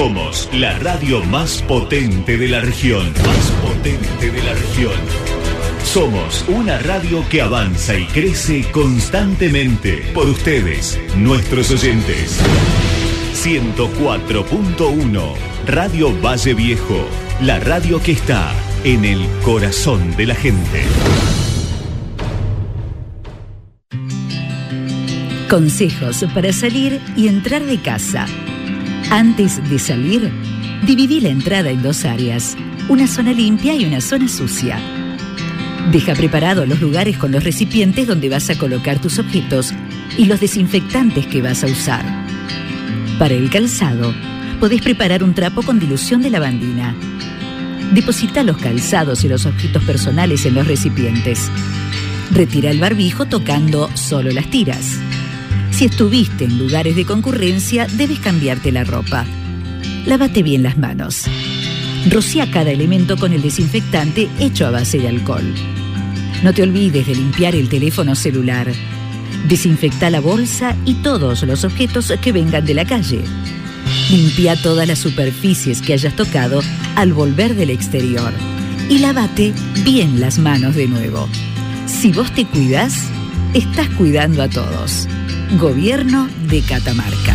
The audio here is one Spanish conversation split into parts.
Somos la radio más potente de la región. Más potente de la región. Somos una radio que avanza y crece constantemente por ustedes, nuestros oyentes. 104.1 Radio Valle Viejo, la radio que está en el corazón de la gente. Consejos para salir y entrar de casa. Antes de salir, dividí la entrada en dos áreas, una zona limpia y una zona sucia. Deja preparados los lugares con los recipientes donde vas a colocar tus objetos y los desinfectantes que vas a usar. Para el calzado, podés preparar un trapo con dilución de lavandina. Deposita los calzados y los objetos personales en los recipientes. Retira el barbijo tocando solo las tiras. Si estuviste en lugares de concurrencia, debes cambiarte la ropa. Lávate bien las manos. Rocía cada elemento con el desinfectante hecho a base de alcohol. No te olvides de limpiar el teléfono celular. Desinfecta la bolsa y todos los objetos que vengan de la calle. Limpia todas las superficies que hayas tocado al volver del exterior. Y lávate bien las manos de nuevo. Si vos te cuidas, estás cuidando a todos. Gobierno de Catamarca.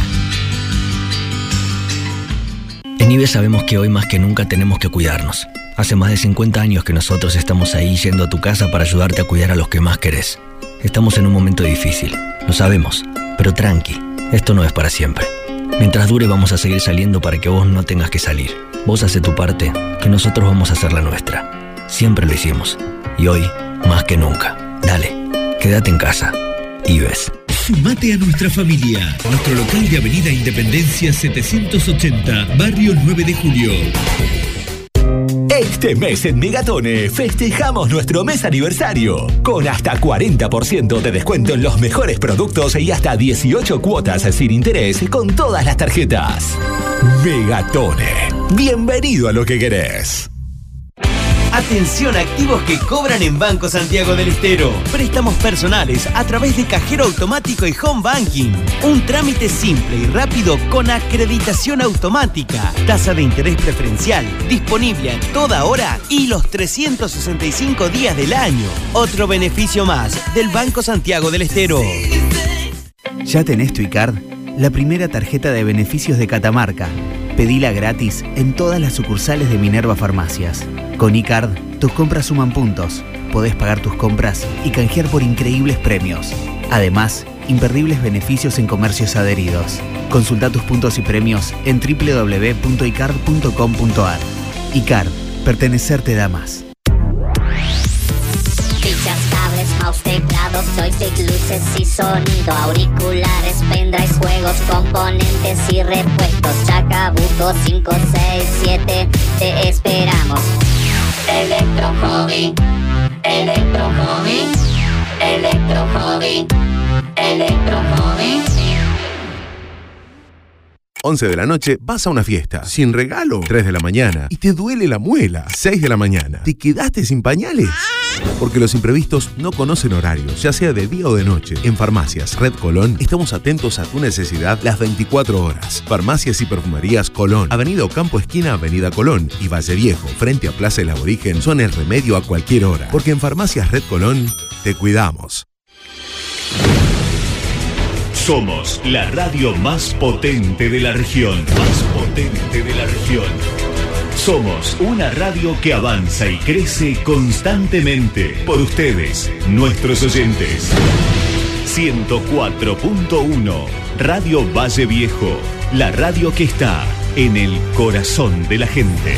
En IBE sabemos que hoy más que nunca tenemos que cuidarnos. Hace más de 50 años que nosotros estamos ahí yendo a tu casa para ayudarte a cuidar a los que más querés. Estamos en un momento difícil, lo sabemos, pero tranqui, esto no es para siempre. Mientras dure vamos a seguir saliendo para que vos no tengas que salir. Vos hace tu parte, que nosotros vamos a hacer la nuestra. Siempre lo hicimos. Y hoy, más que nunca. Dale, quédate en casa. IBES. Sumate a nuestra familia. Nuestro local de Avenida Independencia 780, Barrio 9 de Julio. Este mes en Megatone festejamos nuestro mes aniversario con hasta 40% de descuento en los mejores productos y hasta 18 cuotas sin interés con todas las tarjetas. Megatone. Bienvenido a lo que querés. Atención activos que cobran en Banco Santiago del Estero. Préstamos personales a través de cajero automático y home banking. Un trámite simple y rápido con acreditación automática. Tasa de interés preferencial. Disponible a toda hora y los 365 días del año. Otro beneficio más del Banco Santiago del Estero. ¿Ya tenés tu iCard? La primera tarjeta de beneficios de Catamarca. Pedila gratis en todas las sucursales de Minerva Farmacias. Con iCard, tus compras suman puntos. Podés pagar tus compras y canjear por increíbles premios. Además, imperdibles beneficios en comercios adheridos. Consulta tus puntos y premios en www.icard.com.ar. iCard, pertenecer te da más. Fichas, cables, mouse, teclados, joystick, luces y sonido, auriculares, pendrives, juegos, componentes y repuestos. Chacabuco 567, te esperamos. Electro Hobby, Electro Hobby. 11 de la noche vas a una fiesta, sin regalo, 3 de la mañana, y te duele la muela, 6 de la mañana, ¿te quedaste sin pañales? Porque los imprevistos no conocen horarios, ya sea de día o de noche. En Farmacias Red Colón estamos atentos a tu necesidad las 24 horas. Farmacias y perfumerías Colón, Avenida Ocampo esquina Avenida Colón y Valle Viejo, frente a Plaza El Aborigen, son el remedio a cualquier hora. Porque en Farmacias Red Colón te cuidamos. Somos la radio más potente de la región. Más potente de la región. Somos una radio que avanza y crece constantemente por ustedes, nuestros oyentes. 104.1 Radio Valle Viejo, la radio que está en el corazón de la gente.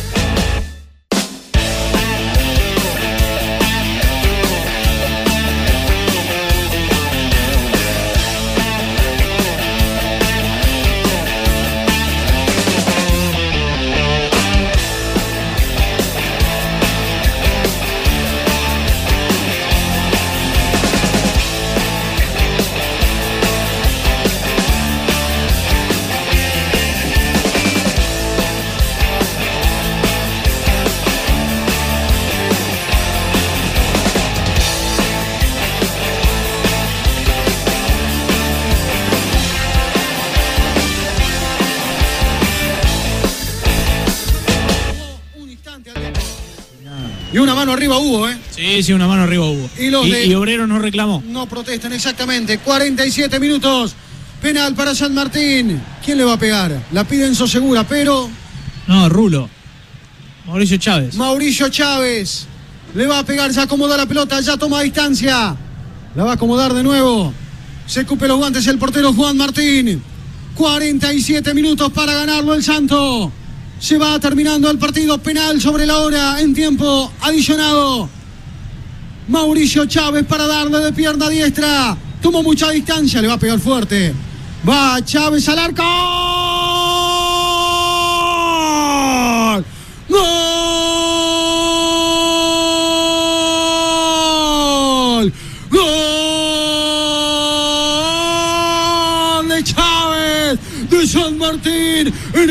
Y una mano arriba hubo, ¿eh? Sí, sí, una mano arriba hubo. Y los de- y Obrero no reclamó. No protestan exactamente. 47 minutos. Penal para San Martín. ¿Quién le va a pegar? La pide Enzo Segura, pero No, Rulo. Mauricio Chávez. Mauricio Chávez le va a pegar, ya acomoda la pelota, ya toma distancia. La va a acomodar de nuevo. Se cupe los guantes el portero Juan Martín. 47 minutos para ganarlo el Santo. Se va terminando el partido penal sobre la hora en tiempo adicionado. Mauricio Chávez para darle de pierna diestra. Tomó mucha distancia, le va a pegar fuerte. Va Chávez al arco. ¡Gol!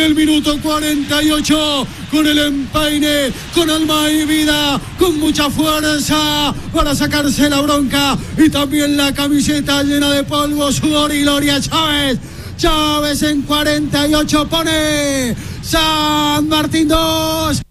El minuto 48 con el empaine, con alma y vida, con mucha fuerza para sacarse la bronca y también la camiseta llena de polvo, sudor y gloria Chávez. Chávez en 48 pone San Martín 2.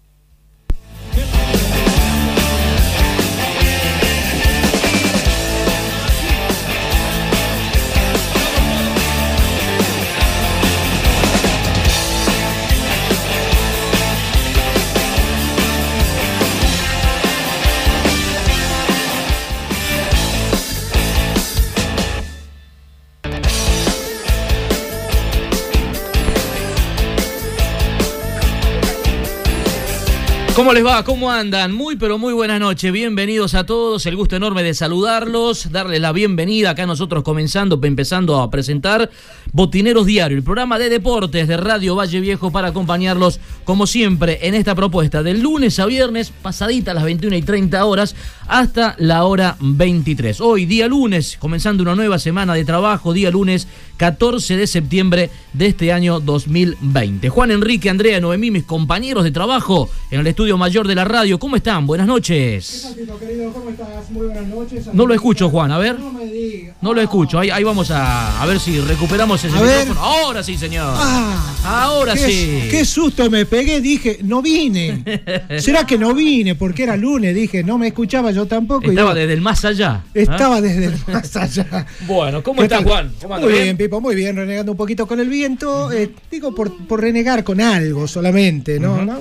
¿Cómo les va? ¿Cómo andan? Muy pero muy buenas noches. Bienvenidos a todos. El gusto enorme de saludarlos, darles la bienvenida acá nosotros comenzando, empezando a presentar Botineros Diario, el programa de deportes de Radio Valle Viejo para acompañarlos como siempre en esta propuesta del lunes a viernes, pasadita a las 21 y 30 horas hasta la hora 23. Hoy día lunes, comenzando una nueva semana de trabajo, día lunes 14 de septiembre de este año 2020. Juan Enrique, Andrea, Noemí, mis compañeros de trabajo en el estudio mayor de la radio, ¿cómo están? Buenas noches. querido? ¿Cómo estás? Muy buenas noches. No lo escucho, Juan, a ver. No me digas. No lo escucho, ahí, ahí vamos a, a ver si recuperamos ese A ver. micrófono. Ahora sí, señor. Ah, Ahora qué, sí. Qué susto me pegué, dije, no vine. ¿Será que no vine? Porque era lunes, dije, no me escuchaba yo tampoco. y Estaba yo desde el más allá. ¿ah? Estaba desde el más allá. Bueno, ¿cómo ¿Qué está tal? Juan? Muy ¿Bien? bien, Pipo, muy bien, renegando un poquito con el viento. eh, digo, por, por renegar con algo solamente, ¿no? No,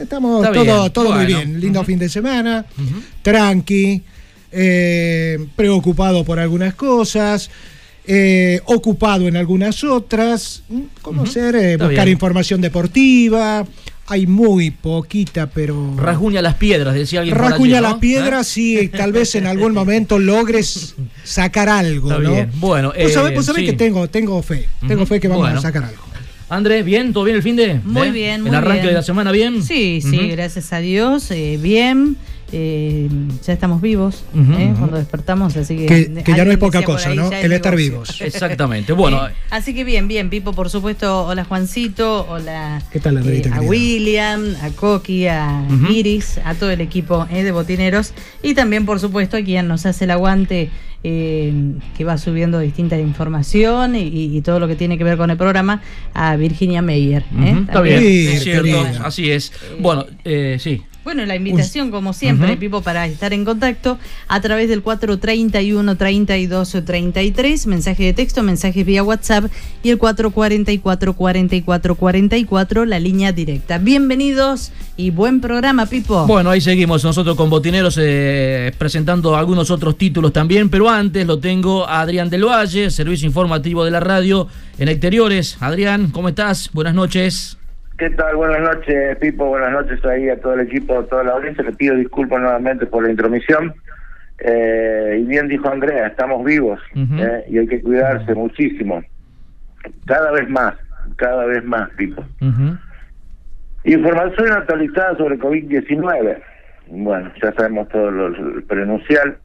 Estamos Está todo, bien, todo muy bien. Lindo fin de semana, tranqui, eh, preocupado por algunas cosas. eh, ocupado en algunas otras, eh, Está buscar bien. información deportiva, hay muy poquita, pero... Rasguña las piedras, decía alguien. Rasguña ¿no? las piedras, sí, tal vez en algún momento logres sacar algo, Está ¿no? bien. Bueno, vos sabés, eh, vos sabés sí. que tengo, tengo fe, tengo fe que vamos Bueno. a sacar algo. Andrés, ¿bien? ¿Todo bien el fin de? Muy ¿Eh? bien, muy ¿El arranque bien. de la semana bien? Sí, sí, gracias a Dios, eh, bien. Eh, ya estamos vivos eh, cuando despertamos, así que... Que, que ya no es poca cosa, ahí, ¿no? El estar vivos. Exactamente. Bueno, Eh, así que bien, bien, Pipo, por supuesto, hola Juancito, hola ¿Qué tal, eh, a? William, a Coqui, a. Iris, a todo el equipo eh, de botineros y también, por supuesto, a quien nos hace el aguante, eh, que va subiendo distinta información y, y- y todo lo que tiene que ver con el programa, a Virginia Meyer. eh, está bien. Sí, es cierto, así es. Bueno, eh, sí. Bueno, la invitación, como siempre. Pipo, para estar en contacto a través del 431 32 33, mensaje de texto, mensajes vía WhatsApp y el 444 44 44, la línea directa. Bienvenidos y buen programa, Pipo. Bueno, ahí seguimos nosotros con Botineros eh, presentando algunos otros títulos también, pero antes lo tengo a Adrián del Valle, servicio informativo de la radio en exteriores. Adrián, ¿cómo estás? Buenas noches. ¿Qué tal? Buenas noches, Pipo. Buenas noches ahí a todo el equipo, a toda la audiencia. Le pido disculpas nuevamente por la intromisión. Eh, y bien dijo Andrea, estamos vivos eh, y hay que cuidarse muchísimo. Cada vez más, cada vez más, Pipo. Ujú. Información actualizada sobre COVID-19. Bueno, ya sabemos todo lo, el prenuncial.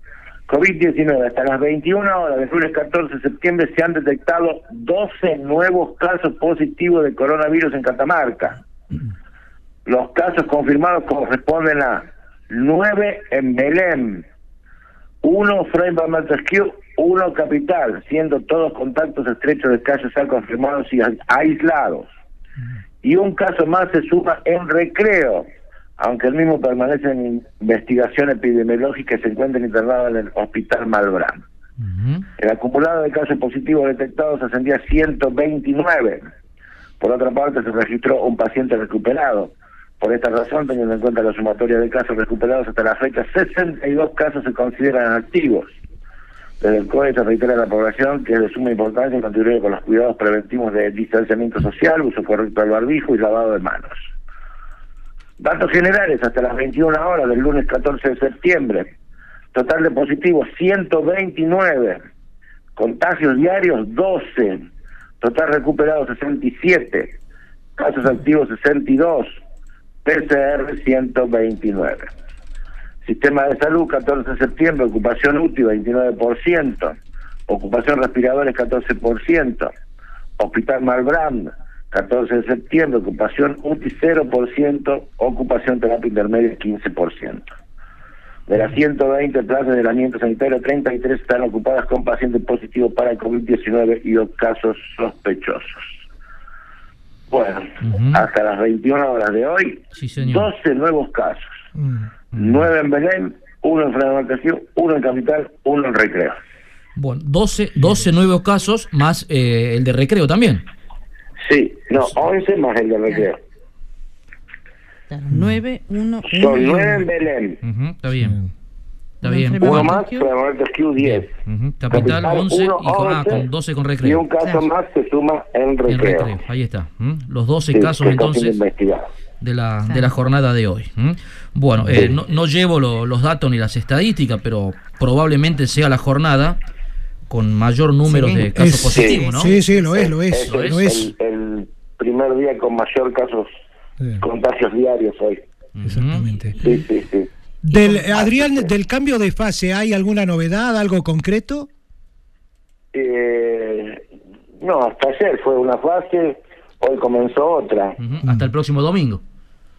COVID-19, hasta las 21 horas del lunes 14 de septiembre se han detectado 12 nuevos casos positivos de coronavirus en Catamarca. Los casos confirmados corresponden a 9 en Belén, 1 Fray Montesquieu, 1 Capital, siendo todos contactos estrechos de casos ya confirmados y aislados. Y un caso más se suma en Recreo, aunque el mismo permanece en investigación epidemiológica y se encuentra internado en el Hospital Malbrán. El acumulado de casos positivos detectados ascendía a 129. Por otra parte, se registró un paciente recuperado. Por esta razón, teniendo en cuenta la sumatoria de casos recuperados hasta la fecha, 62 casos se consideran activos. Desde el COE se reitera a la población que es de suma importancia contribuir con los cuidados preventivos de distanciamiento social, uso correcto del barbijo y lavado de manos. Datos generales hasta las 21 horas del lunes 14 de septiembre. Total de positivos 129. Contagios diarios 12. Total recuperados 67. Casos activos 62. PCR 129. Sistema de salud 14 de septiembre. Ocupación útil 29%. Ocupación respiradores 14%. Hospital Malbrand 14 de septiembre, ocupación UTI 0%, ocupación terapia intermedia 15%. De las 120 plazas de aislamiento sanitario, 33 están ocupadas con pacientes positivos para el COVID-19 y dos casos sospechosos. Bueno, hasta las 21 horas de hoy, 12 nuevos casos. 9 en Belén, uno en Fragmentación, uno en Capital, uno en Recreo. Bueno, 12, 12 nuevos casos más eh, el de recreo también. Sí, no, 11 más el de recreo. 9, 1, Son 9 en Belén. Ujú, está bien. Está bien. Uno más, Fragmentación Q 10. Ujú, Capital 11 y con, ah, con 12 con Y recreo. un caso más se suma en En recreo. recreo, ahí está. ¿m? Los 12 Sí, casos entonces de la, de la jornada de hoy. ¿m? Bueno, eh, no, no llevo lo- los datos ni las estadísticas, pero probablemente sea la jornada con mayor número Sí. de casos Es- positivos, ¿no? Sí, sí, lo es, lo es. Es, el- Lo es. El, el primer día con mayor casos, contagios diarios hoy. Exactamente. Sí, sí, sí. Del, Adrián, del cambio de fase, ¿hay alguna novedad, algo concreto? Eh, no, hasta ayer fue una fase, hoy comenzó otra. Hasta el próximo domingo.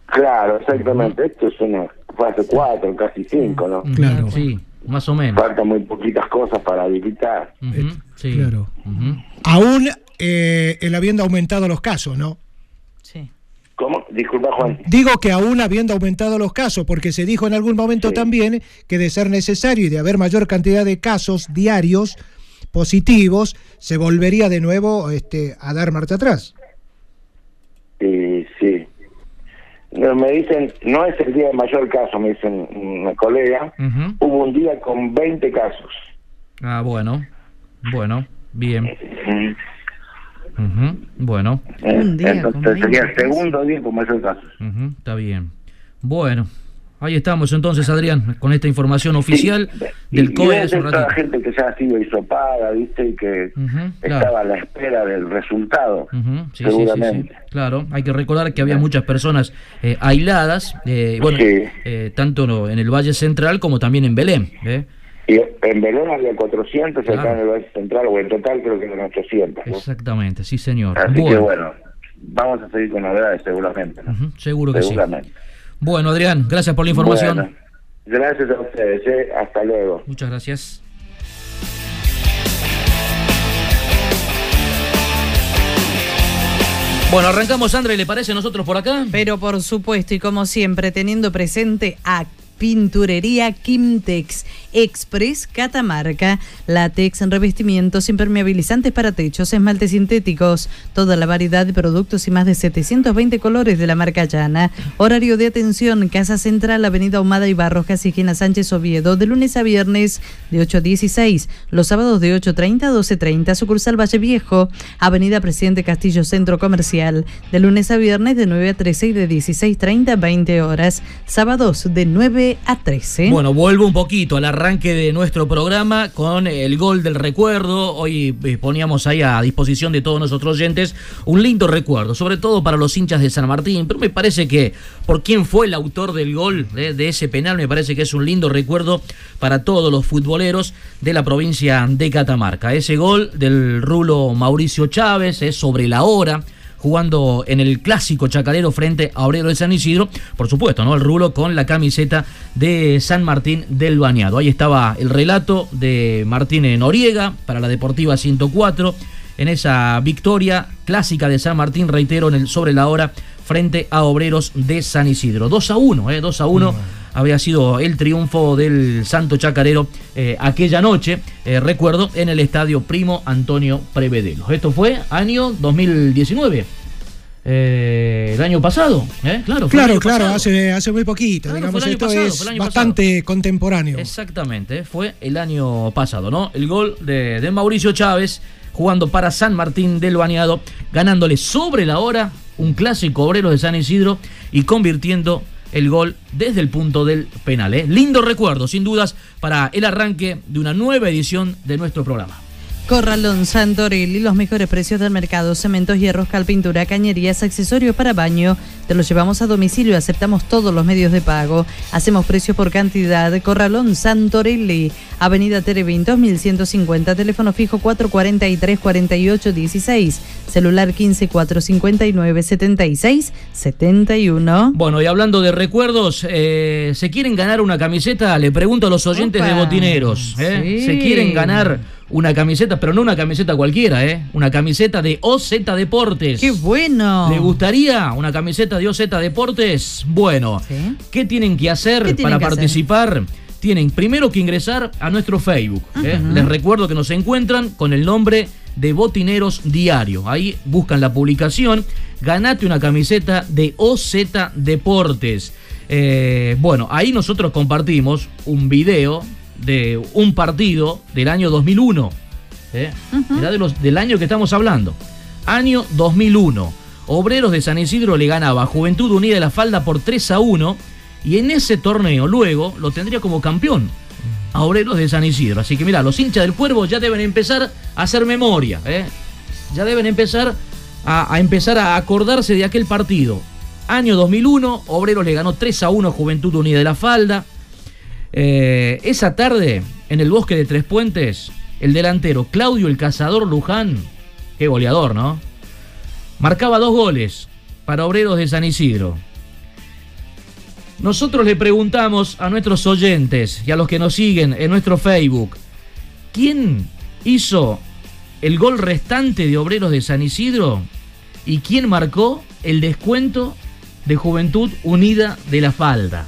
Claro, exactamente. Esto es una fase 4, casi 5, ¿no? Ujú, Sí, más o menos. Faltan muy poquitas cosas para habilitar. Ujú, sí. Claro. Ujú. Aún eh, el habiendo aumentado los casos, ¿no? ¿Cómo? Disculpa, Juan. Digo que aún habiendo aumentado los casos, porque se dijo en algún momento también que de ser necesario y de haber mayor cantidad de casos diarios positivos, se volvería de nuevo este, a dar marcha atrás. Sí, sí. No, me dicen, no es el día de mayor caso, me dicen una colega. Hubo un día con 20 casos. Ah, bueno. Bueno, bien. Ujú, Bueno. Eh, Entonces sería el segundo día con mayor casos. Ujú, Está bien. Bueno, ahí estamos entonces, Adrián, con esta información oficial del y COE hace ser un toda gente que ya ha sido hisopada, ¿viste? Y que Ujú, estaba claro. a la espera del resultado. Ujú, sí, sí, sí, seguramente. sí. Claro, hay que recordar que había muchas personas eh, aisladas, eh, bueno, Sí. eh, tanto en el Valle Central como también en Belén. Y en Belén había 400, y acá Claro. en el Valle Central, o en total creo que eran 800. ¿no? Exactamente, sí, señor. Así que Bueno, bueno, vamos a seguir con novedades seguramente. ¿no? ujú, seguro que sí. Bueno, Adrián, gracias por la información. Bueno, gracias a ustedes, ¿eh? hasta luego. Muchas gracias. Bueno, arrancamos, André, ¿le parece a nosotros por acá? Pero por supuesto, y como siempre, teniendo presente a Pinturería Quimtex Express Catamarca, látex, revestimientos impermeabilizantes para techos, esmaltes sintéticos, toda la variedad de productos y más de 720 colores de la marca Llana. Horario de atención, Casa Central, Avenida Humada y Barros, Casijena Sánchez Oviedo, de lunes a viernes de 8 a 16, los sábados de 8.30 a 12.30, sucursal Valle Viejo, Avenida Presidente Castillo Centro Comercial, de lunes a viernes de 9 a 13 y de 16.30 a 20 horas, sábados de 9 a 13. Bueno, vuelvo un poquito al arranque de nuestro programa con el gol del recuerdo. Hoy eh, poníamos ahí a disposición de todos nuestros oyentes un lindo recuerdo, sobre todo para los hinchas de San Martín. Pero me parece que por quién fue el autor del gol eh, de ese penal, me parece que es un lindo recuerdo para todos los futboleros de la provincia de Catamarca. Ese gol del rulo Mauricio Chávez es sobre la hora jugando en el clásico chacarero frente a Obrero de San Isidro, por supuesto, ¿no? El rulo con la camiseta de San Martín del Bañado. Ahí estaba el relato de Martín Noriega para la Deportiva 104 en esa victoria clásica de San Martín, reitero, en el sobre la hora frente a Obreros de San Isidro. 2 a 1, ¿eh? 2 a 1 había sido el triunfo del Santo Chacarero eh, aquella noche, eh, recuerdo, en el estadio Primo Antonio Prevedelos. Esto fue año 2019. eh, el año pasado, ¿eh? Claro, fue el Claro, año claro, pasado. hace, hace muy poquito. Claro, digamos, esto pasado, es bastante contemporáneo. Exactamente, fue el año pasado, ¿no? El gol de, de Mauricio Chávez jugando para San Martín del Baneado, ganándole sobre la hora un clásico obrero de San Isidro y convirtiendo el gol desde el punto del penal. ¿eh? Lindo recuerdo, sin dudas, para el arranque de una nueva edición de nuestro programa. Corralón Santorelli, los mejores precios del mercado, cementos, hierros, cal, pintura, cañerías, accesorios para baño. Te los llevamos a domicilio, aceptamos todos los medios de pago. Hacemos precios por cantidad. Corralón Santorelli, Avenida Terevin 2150, teléfono fijo 443-4816, celular 15459-7671. Bueno, y hablando de recuerdos, eh, ¿se quieren ganar una camiseta? Le pregunto a los oyentes Opa. de Botineros. ¿eh? Sí. ¿Se quieren ganar una camiseta, pero no una camiseta cualquiera, ¿eh? Una camiseta de OZ Deportes. ¡Qué bueno! ¿Le gustaría una camiseta de OZ Deportes? Bueno, ¿qué tienen que hacer ¿Qué tienen para que hacer? Tienen primero que ingresar a nuestro Facebook. ¿eh? Les recuerdo que nos encuentran con el nombre de Botineros Diario. Ahí buscan la publicación. Ganate una camiseta de OZ Deportes. Eh, bueno, ahí nosotros compartimos un video de un partido del año 2001. ¿eh? De los, del año que estamos hablando. Año 2001. Obreros de San Isidro le ganaba a Juventud Unida de la Falda por 3 a 1 y en ese torneo luego lo tendría como campeón a Obreros de San Isidro. Así que mira, los hinchas del Cuervo ya deben empezar a hacer memoria. ¿eh? Ya deben empezar a, empezar a acordarse de aquel partido. Año 2001, Obreros le ganó 3 a 1 a Juventud Unida de la Falda. Eh, esa tarde, en el bosque de Tres Puentes, el delantero Claudio el Cazador Luján, qué goleador, ¿no? Marcaba dos goles para Obreros de San Isidro. Nosotros le preguntamos a nuestros oyentes y a los que nos siguen en nuestro Facebook, ¿quién hizo el gol restante de Obreros de San Isidro? ¿Y quién marcó el descuento de Juventud Unida de la Falda?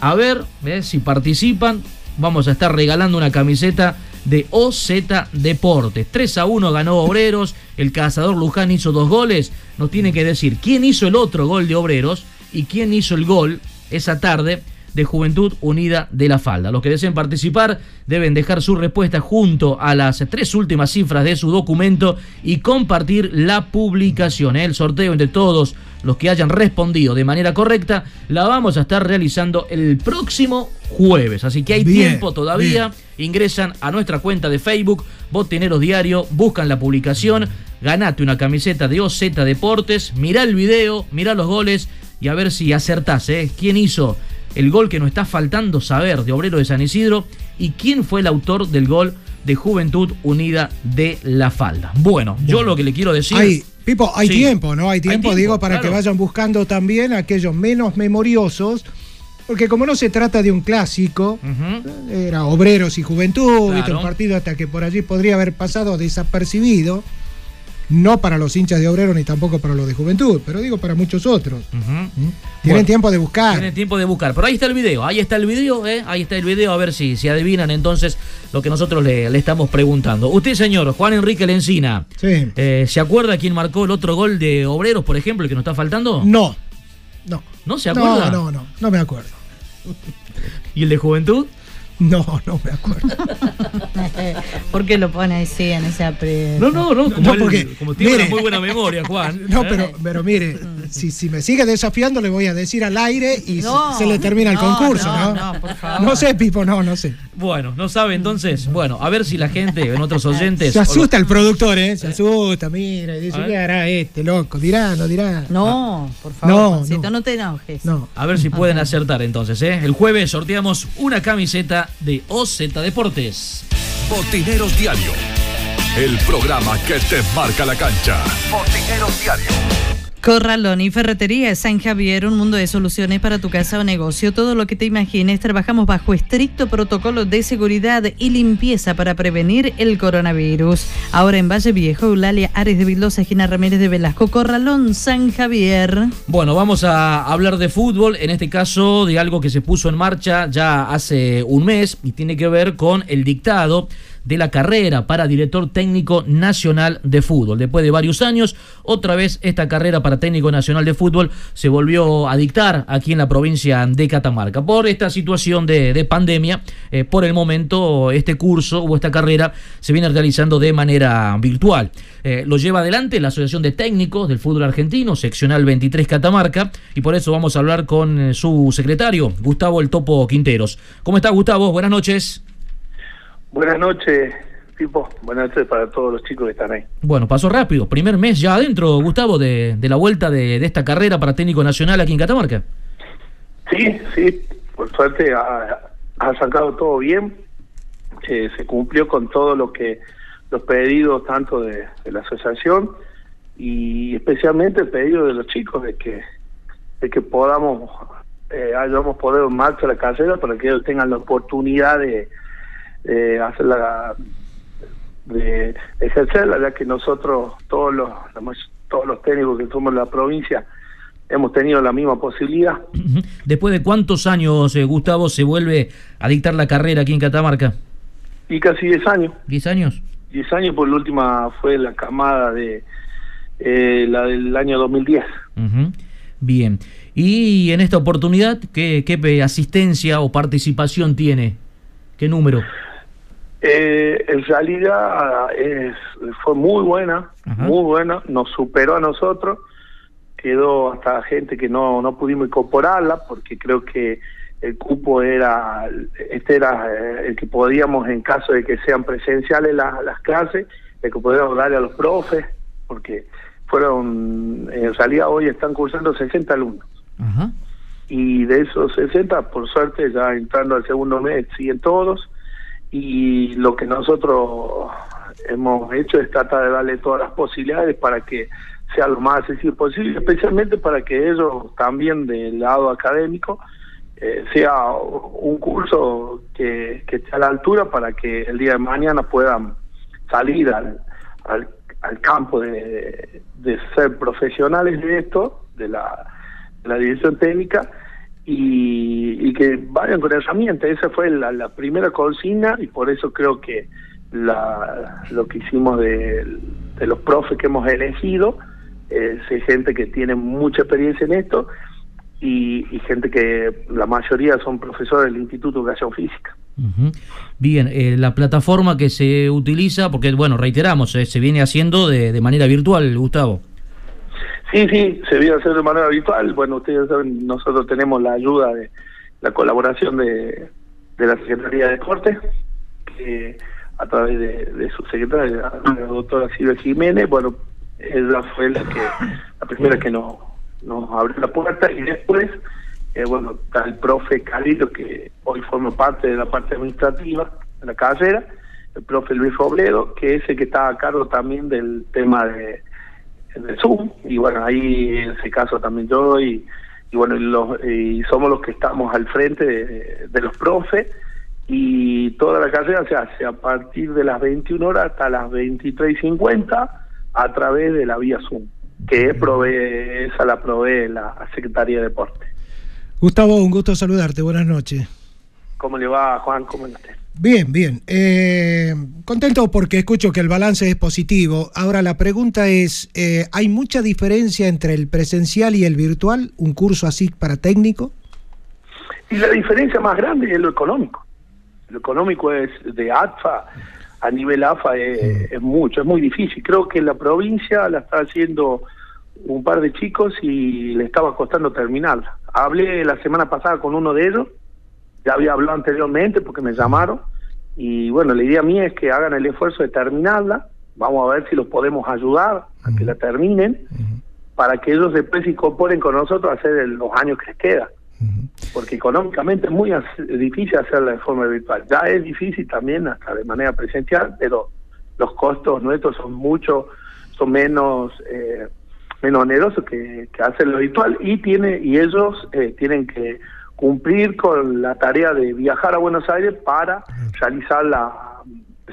A ver, si participan, vamos a estar regalando una camiseta de OZ Deportes. 3 a 1 ganó Obreros, el cazador Luján hizo dos goles. Nos tiene que decir quién hizo el otro gol de Obreros y quién hizo el gol esa tarde de Juventud Unida de la Falda. Los que deseen participar deben dejar su respuesta junto a las tres últimas cifras de su documento y compartir la publicación. El sorteo entre todos los que hayan respondido de manera correcta la vamos a estar realizando el próximo jueves. Así que hay Bien, tiempo todavía. Ingresan a nuestra cuenta de Facebook, Botineros Diario, buscan la publicación, ganate una camiseta de OZ Deportes, mirá el video, mirá los goles y a ver si acertás, ¿eh? ¿Quién hizo el gol que nos está faltando saber de Obrero de San Isidro y quién fue el autor del gol de Juventud Unida de la Falda? Bueno, yo lo que le quiero decir... Hay, Pipo, hay Sí. tiempo, ¿no? Hay tiempo, tiempo, digo, para claro. que vayan buscando también aquellos menos memoriosos, porque como no se trata de un clásico, era Obreros y Juventud, un partido hasta que por allí podría haber pasado desapercibido, no para los hinchas de Obreros ni tampoco para los de Juventud, pero digo para muchos otros. ¿Mm? Tienen Bueno, tiempo de buscar. Tienen tiempo de buscar. Pero ahí está el video, ahí está el video, ¿eh? ahí está el video, a ver si, si adivinan entonces lo que nosotros le, le estamos preguntando. Usted, señor, Juan Enrique Lencina, Sí. eh, ¿se acuerda quién marcó el otro gol de Obreros, por ejemplo, el que nos está faltando? No, no. ¿No se acuerda? No, no, no, no me acuerdo. ¿Y el de Juventud? No, no me acuerdo. ¿Por qué lo pone así en ese aprieto? No, no, no, como, No, él- porque, como tiene mire. una muy buena memoria, Juan. No, ¿eh? pero, pero mire, si, si me sigue desafiando, le voy a decir al aire y se- No, se, le termina el no, concurso, no, ¿no? no, por favor. No sé, Pipo, no, no sé. Bueno, no sabe entonces. Bueno, a ver si la gente, en otros oyentes. Se asusta el productor, ¿eh? Se asusta, mira, y dice. ¿qué hará este, loco? Dirá, no dirá. No, por favor, No, Juancito, no. no. te enojes. No. A ver si pueden acertar entonces, ¿eh? El jueves sorteamos una camiseta de OZ Deportes. Botineros Diario. El programa que te marca la cancha. Botineros Diario. Corralón y Ferretería San Javier, un mundo de soluciones para tu casa o negocio. Todo lo que te imagines, trabajamos bajo estricto protocolo de seguridad y limpieza para prevenir el coronavirus. Ahora en Valle Viejo, Eulalia Ares de Vildosa, Gina Ramírez de Velasco, Corralón San Javier. Bueno, vamos a hablar de fútbol, en este caso de algo que se puso en marcha ya hace un mes y tiene que ver con el dictado de la carrera para director técnico nacional de fútbol. Después de varios años, otra vez esta carrera para técnico nacional de fútbol se volvió a dictar aquí en la provincia de Catamarca. Por esta situación de, pandemia, eh, por el momento este curso o esta carrera se viene realizando de manera virtual. Eh, lo lleva adelante la Asociación de Técnicos del Fútbol Argentino, seccional 23 Catamarca, y por eso vamos a hablar con eh, su secretario, Gustavo El Topo Quinteros. ¿Cómo está Gustavo? Buenas noches. Buenas noches, tipo. Buenas noches para todos los chicos que están ahí. Bueno, pasó rápido. Primer mes ya adentro, Gustavo, de, la vuelta de, esta carrera para técnico nacional aquí en Catamarca. Sí, sí. Por suerte ha, sacado todo bien. Se, se cumplió con todo lo que los pedidos tanto de, la asociación y especialmente el pedido de los chicos de que de que podamos eh, hayamos poder en marcha la carrera para que ellos tengan la oportunidad de eh, hacerla, de ejercerla, ya que nosotros, todos los, todos los técnicos que somos de la provincia, hemos tenido la misma posibilidad. Después de cuántos años, eh, Gustavo, se vuelve a dictar la carrera aquí en Catamarca? Y casi 10 años. ¿10 años? 10 años, por la última fue la camada de eh, la del año 2010. Bien. Y en esta oportunidad, ¿qué, ¿qué asistencia o participación tiene? ¿Qué número? Eh, en realidad es, fue muy buena, muy buena, nos superó a nosotros, quedó hasta gente que no, no pudimos incorporarla porque creo que el cupo era, este era eh, el que podíamos en caso de que sean presenciales las clases, el que podíamos darle a los profes, porque fueron, en realidad hoy están cursando 60 alumnos. Y de esos 60, por suerte, ya entrando al segundo mes, siguen todos y lo que nosotros hemos hecho es tratar de darle todas las posibilidades para que sea lo más accesible posible, especialmente para que ellos también del lado académico eh, sea un curso que, que, esté a la altura para que el día de mañana puedan salir al, al, campo de, de, ser profesionales de esto, de la, de la dirección técnica, y, que vayan con herramientas. Esa fue la, primera consigna y por eso creo que la, lo que hicimos de, los profes que hemos elegido es gente que tiene mucha experiencia en esto y, gente que la mayoría son profesores del Instituto de Educación Física. Bien, eh, la plataforma que se utiliza, porque bueno, reiteramos, eh, se viene haciendo de, de manera virtual, Gustavo. Sí, sí, se viene a hacer de manera habitual. Bueno, ustedes saben, nosotros tenemos la ayuda de la colaboración de, de la Secretaría de Deportes, que a través de, su secretaria, la doctora Silvia Jiménez, bueno, ella fue la que la primera que nos, nos abrió la puerta y después, eh, bueno, está el profe Calito, que hoy forma parte de la parte administrativa de la carrera, el profe Luis Robledo, que es el que está a cargo también del tema de en el Zoom y bueno ahí en ese caso también yo y, y bueno y, somos los que estamos al frente de, los profes y toda la carrera se hace a partir de las 21 horas hasta las 23 y 50 a través de la vía Zoom que provee, esa la provee la Secretaría de Deporte. Gustavo, un gusto saludarte, buenas noches. ¿Cómo le va, Juan? ¿Cómo estás? Bien, bien. Eh, contento porque escucho que el balance es positivo. Ahora la pregunta es, eh, ¿hay mucha diferencia entre el presencial y el virtual? ¿Un curso así para técnico? Y la diferencia más grande es lo económico. Lo económico es de AFA, a nivel AFA es, es mucho, es muy difícil. Creo que la provincia la está haciendo un par de chicos y le estaba costando terminarla. Hablé la semana pasada con uno de ellos ya había hablado anteriormente porque me llamaron y bueno, la idea mía es que hagan el esfuerzo de terminarla, vamos a ver si los podemos ayudar a que la terminen para que ellos después se incorporen con nosotros a hacer los años que les queda. Porque económicamente es muy difícil hacerla de forma virtual. Ya es difícil también hasta de manera presencial, pero los costos nuestros son mucho, son menos, eh, menos oneroso que, que hacer lo habitual y tiene y ellos eh, tienen que cumplir con la tarea de viajar a Buenos Aires para realizar la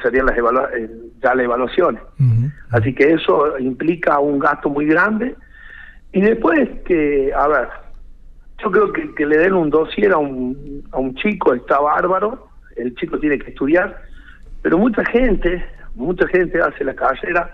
serían las evalua- eh, ya las evaluaciones. Así que eso implica un gasto muy grande. Y después que a ver yo creo que, que le den un dossier a un, a un chico está bárbaro, el chico tiene que estudiar, pero mucha gente, mucha gente hace la carrera,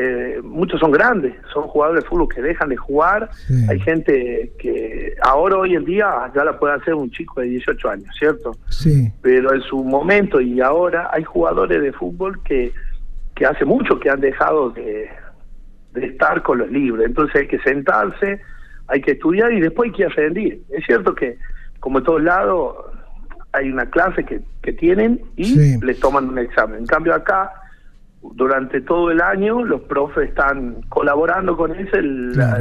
eh, muchos son grandes, son jugadores de fútbol que dejan de jugar, hay gente que ahora hoy en día ya la puede hacer un chico de 18 años, ¿cierto? Sí. Pero en su momento y ahora hay jugadores de fútbol que, que hace mucho que han dejado de, de estar con los libros, entonces hay que sentarse, hay que estudiar y después hay que rendir. Es cierto que, como en todos lados, hay una clase que, que tienen y les toman un examen. En cambio acá, durante todo el año, los profes están colaborando con eso,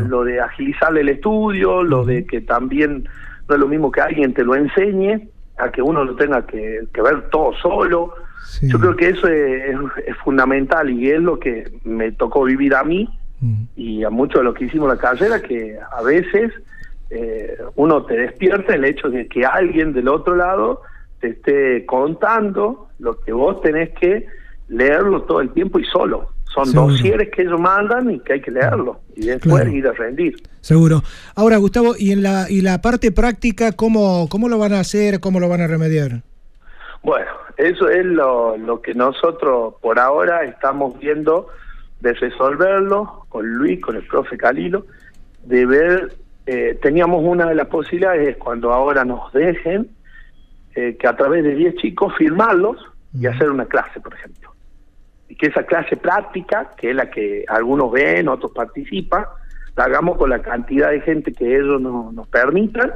lo de agilizar el estudio, lo de que también no es lo mismo que alguien te lo enseñe, a que uno lo tenga que, que ver todo solo. Yo creo que eso es, es- es fundamental y es lo que me tocó vivir a mí y a muchos de los que hicimos la carrera, que a veces eh, uno te despierta el hecho de que alguien del otro lado te esté contando lo que vos tenés que leerlo todo el tiempo y solo. Son Seguro. dosieres que ellos mandan y que hay que leerlo y después Claro. ir a rendir. Seguro. Ahora, Gustavo, ¿y en la, y la parte práctica cómo, cómo lo van a hacer? ¿Cómo lo van a remediar? Bueno, eso es lo, lo que nosotros por ahora estamos viendo de resolverlo con Luis, con el profe Calilo, de ver, eh, teníamos una de las posibilidades es cuando ahora nos dejen, eh, que a través de 10 chicos firmarlos y hacer una clase, por ejemplo. Que esa clase práctica, que es la que algunos ven, otros participan, la hagamos con la cantidad de gente que ellos no- nos permitan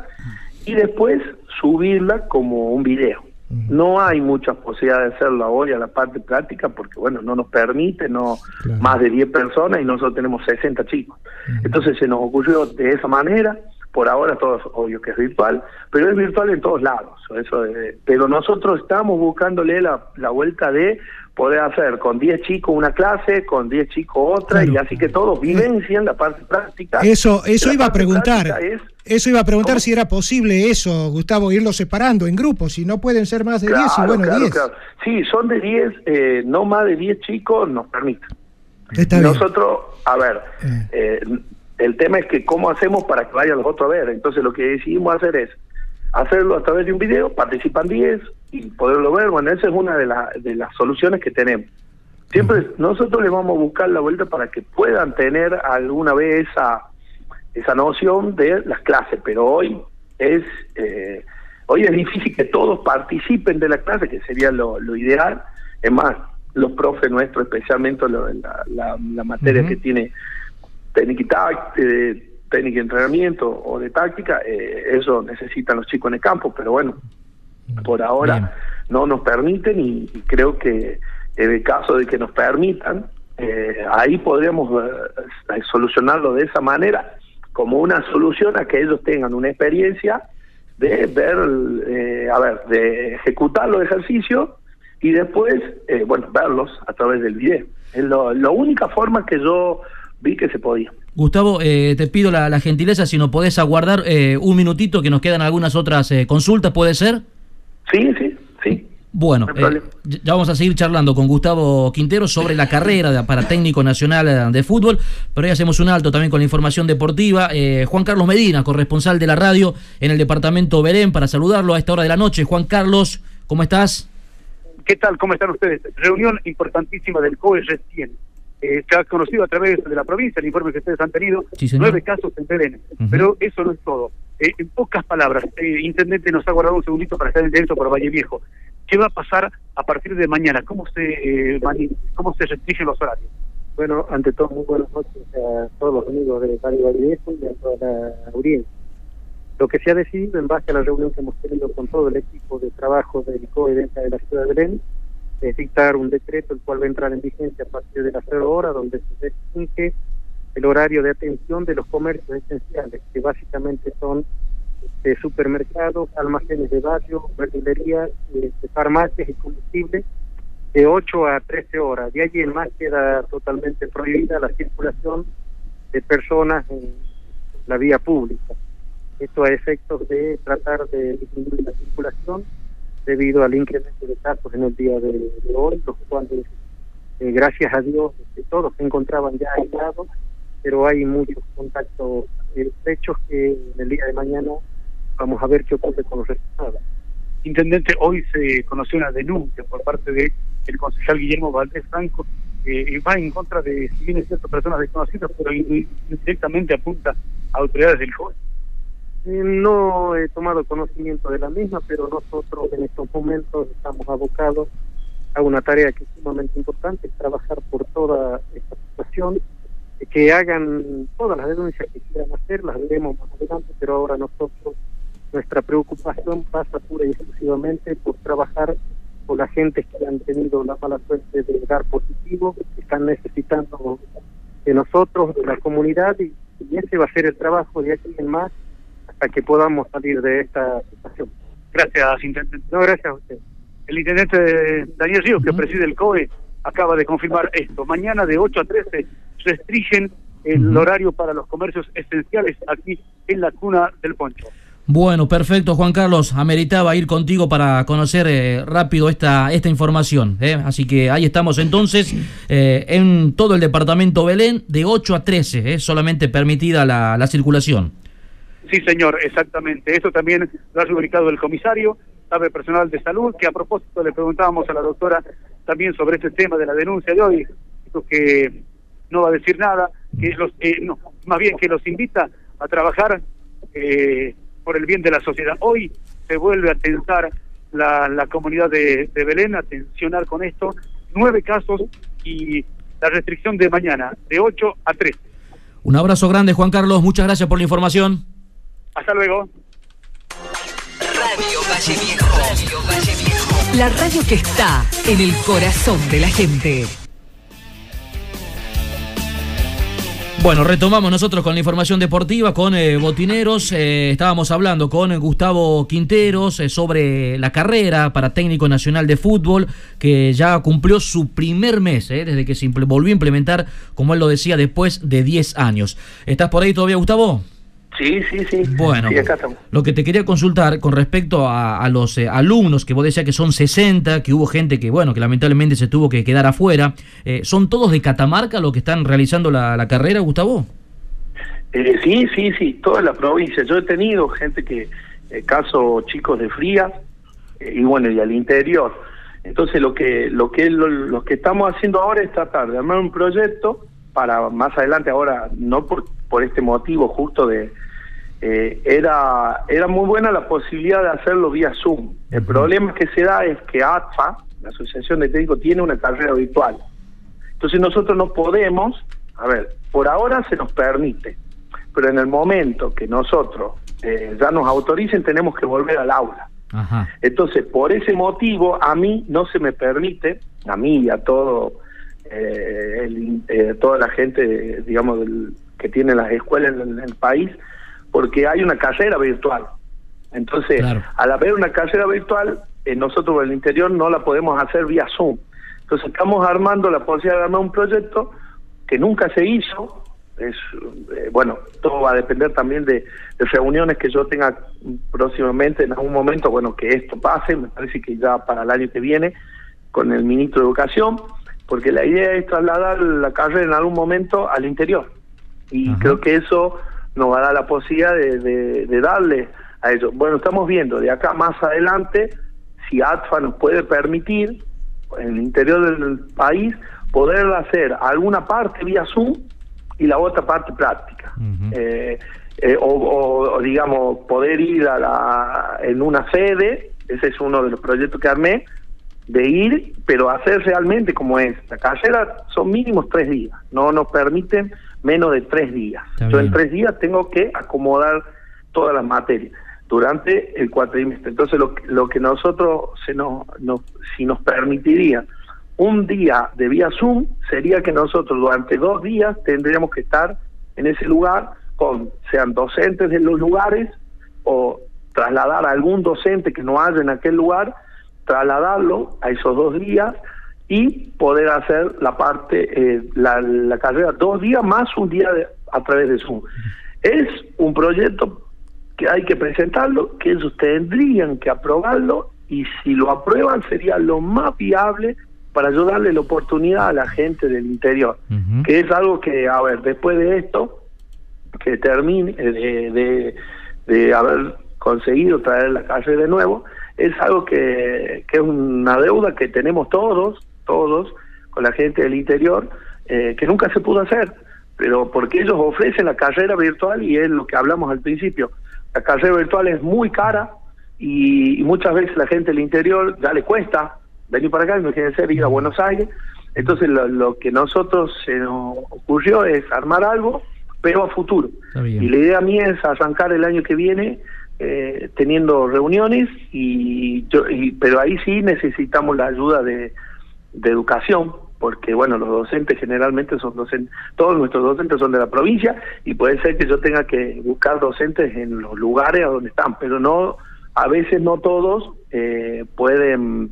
y después subirla como un video. No hay muchas posibilidades de hacerlo hoy a la parte práctica porque, bueno, no nos permite, no más de 10 personas y nosotros tenemos 60 chicos. Entonces se nos ocurrió de esa manera, por ahora todo es obvio que es virtual, pero es virtual en todos lados. Eso de- pero nosotros estamos buscándole la, la vuelta de poder hacer con 10 chicos una clase, con 10 chicos otra, y así que todos vivencian la parte práctica. Eso, eso iba a preguntar. es Eso iba a preguntar si era posible eso, Gustavo, irlo separando en grupos, si no pueden ser más de 10 y Claro, bueno, claro, 10. claro. Sí, son de 10, eh, no más de 10 chicos nos permiten. Está bien. Nosotros, a ver, eh, el tema es que cómo hacemos para que vayan los otros a ver. Entonces lo que decidimos hacer es hacerlo a través de un video, participan 10 y poderlo ver. Bueno, esa es una de, la- de las soluciones que tenemos. Siempre nosotros les vamos a buscar la vuelta para que puedan tener alguna vez esa, esa noción de las clases, pero hoy es eh, hoy es difícil que todos participen de la clase, que sería lo, lo ideal. Es más, los profes nuestros, especialmente lo- la, la, la materia que tiene táct- eh, técnica y entrenamiento o de táctica, eh, eso necesitan los chicos en el campo, pero bueno, por ahora no nos permiten y, y creo que en el caso de que nos permitan, eh, ahí podríamos eh, solucionarlo de esa manera, como una solución a que ellos tengan una experiencia de ver, eh, a ver, de ejecutar los ejercicios y después, eh, bueno, verlos a través del video. Es lo- la única forma que yo vi que se podía. Gustavo, eh, te pido la, la gentileza si nos podés aguardar eh, un minutito que nos quedan algunas otras eh, consultas, ¿puede ser? Sí, sí, sí. Bueno, No eh, ya vamos a seguir charlando con Gustavo Quintero sobre la carrera de- para técnico nacional de fútbol, pero hoy hacemos un alto también con la información deportiva. Eh, Juan Carlos Medina, corresponsal de la radio en el departamento Belén, para saludarlo a esta hora de la noche. Juan Carlos, ¿cómo estás? ¿Qué tal? ¿Cómo están ustedes? Reunión importantísima del COE recién. Eh, se ha conocido a través de la provincia el informe que ustedes han tenido, Sí, nueve casos en Belén. Pero eso no es todo. Eh, en pocas palabras, eh, Intendente nos ha guardado un segundito para estar en directo por Valle Viejo. ¿Qué va a pasar a partir de mañana? ¿Cómo se, eh, cómo se restringen los horarios? Bueno, ante todo, muy buenas noches a todos los amigos de Radio Vallejo y a toda la audiencia. Lo que se ha decidido en base a la reunión que hemos tenido con todo el equipo de trabajo del COE dentro de la ciudad de Belén dictar un decreto el cual va a entrar en vigencia a partir de las 0 horas, donde se restringe el horario de atención de los comercios esenciales, que básicamente son este, supermercados, almacenes de barrio, verdulerías, este, farmacias y combustibles, de 8 a 13 horas. De allí en más queda totalmente prohibida la circulación de personas en la vía pública. Esto a efectos de tratar de disminuir la circulación debido al incremento de casos en el día de, hoy, los cuales, eh, gracias a Dios, este, todos se encontraban ya aislados, pero hay muchos contactos eh, hechos que en el día de mañana vamos a ver qué ocurre con los resultados. Intendente, hoy se conoció una denuncia por parte de el concejal Guillermo Valdés Franco que va en contra de, si bien es cierto, personas desconocidas, pero in- directamente apunta a autoridades del joven. No he tomado conocimiento de la misma, pero nosotros en estos momentos estamos abocados a una tarea que es sumamente importante, es trabajar por toda esta situación, que hagan todas las denuncias que quieran hacer, las veremos más adelante, pero ahora nosotros, nuestra preocupación pasa pura y exclusivamente por trabajar con la gente que han tenido la mala suerte de dar positivo, que están necesitando de nosotros, de la comunidad, y, y ese va a ser el trabajo de aquí en más hasta que podamos salir de esta situación. Gracias, intendente. No, gracias a usted. El intendente Daniel Ríos, que preside el COE, acaba de confirmar esto. Mañana de 8 a 13 restringen el horario para los comercios esenciales aquí en la cuna del Poncho. Bueno, perfecto, Juan Carlos. Ameritaba ir contigo para conocer eh, rápido esta, esta información. ¿eh? Así que ahí estamos entonces eh, en todo el departamento Belén, de 8 a 13, ¿eh? solamente permitida la, la circulación. Sí, señor, exactamente. Esto también lo ha rubricado el comisario, sabe personal de salud, que a propósito le preguntábamos a la doctora también sobre este tema de la denuncia de hoy, que no va a decir nada, que los, eh, no, más bien que los invita a trabajar eh, por el bien de la sociedad. Hoy se vuelve a tensar la, la comunidad de, de Belén, a tensionar con esto, nueve casos y la restricción de mañana, de 8 a 13. Un abrazo grande, Juan Carlos. Muchas gracias por la información. Hasta luego. Radio Valle Viejo. Radio Valle Viejo. La radio que está en el corazón de la gente. Bueno, retomamos nosotros con la información deportiva, con eh, Botineros. Eh, estábamos hablando con eh, Gustavo Quinteros eh, sobre la carrera para técnico nacional de fútbol, que ya cumplió su primer mes, eh, desde que se volvió a implementar, como él lo decía, después de 10 años. ¿Estás por ahí todavía, Gustavo? Sí, sí, sí. Bueno, Sí, acá estamos. lo que te quería consultar con respecto a, a los eh, alumnos, que vos decías que son 60, que hubo gente que, bueno, que lamentablemente se tuvo que quedar afuera, eh, ¿son todos de Catamarca los que están realizando la, la carrera, Gustavo? Eh, sí, sí, sí, toda la provincia. Yo he tenido gente que, eh, caso chicos de Frías, y bueno, y al interior. Entonces lo que lo que lo, lo que estamos haciendo ahora es tratar de armar un proyecto para más adelante, ahora no por, por este motivo justo de... eh, era, era muy buena la posibilidad de hacerlo vía Zoom. El problema que se da es que ATFA, la Asociación de Técnicos, tiene una carrera virtual. Entonces nosotros no podemos, a ver, por ahora se nos permite, pero en el momento que nosotros eh, ya nos autoricen tenemos que volver al aula. Ajá. Entonces, por ese motivo, a mí no se me permite, a mí y a todo, eh, el- eh, toda la gente, digamos, del- que tiene las escuelas en el, en el país, porque hay una carrera virtual. Entonces, al haber una carrera virtual, eh, nosotros en el interior no la podemos hacer vía Zoom. Entonces, estamos armando la posibilidad de armar un proyecto que nunca se hizo. Es, eh, bueno, todo va a depender también de, de reuniones que yo tenga próximamente, en algún momento, bueno, que esto pase, me parece que ya para el año que viene, con el ministro de Educación, porque la idea es trasladar la carrera en algún momento al interior. Y creo que eso nos va a dar la posibilidad de, de- de darle a ellos. Bueno, estamos viendo de acá más adelante si ATFA nos puede permitir en el interior del país poder hacer alguna parte vía Zoom y la otra parte práctica. Eh, eh, o, o- o, digamos poder ir a la, en una sede, ese es uno de los proyectos que armé, de ir, pero hacer realmente como es. La carrera son mínimos tres días, no nos permiten menos de tres días. Yo en tres días tengo que acomodar todas las materias durante el cuatrimestre. Entonces lo, que- lo que nosotros se nos, nos- si nos permitiría un día de vía Zoom sería que nosotros durante dos días tendríamos que estar en ese lugar con sean docentes de los lugares o trasladar a algún docente que no haya en aquel lugar, trasladarlo a esos dos días y poder hacer la parte, eh, la, la carrera. Dos días más un día de- a través de Zoom. Es un proyecto que hay que presentarlo, que ellos tendrían que aprobarlo y si lo aprueban sería lo más viable para yo darle la oportunidad a la gente del interior, que es algo que, a ver, después de esto, que termine eh, de, de, de haber conseguido traer la calle de nuevo, es algo que, que es una deuda que tenemos todos, todos, con la gente del interior, eh, que nunca se pudo hacer, pero porque ellos ofrecen la carrera virtual y es lo que hablamos al principio. La carrera virtual es muy cara y, y muchas veces la gente del interior ya le cuesta venir para acá, imagínense ir a Buenos Aires. Entonces lo, lo que nosotros se nos ocurrió es armar algo, pero a futuro. Y la idea mía es arrancar el año que viene eh, teniendo reuniones, y, yo, y pero ahí sí necesitamos la ayuda de, de educación, porque bueno, los docentes generalmente son docentes, todos nuestros docentes son de la provincia y puede ser que yo tenga que buscar docentes en los lugares a donde están, pero no, a veces no todos eh, pueden,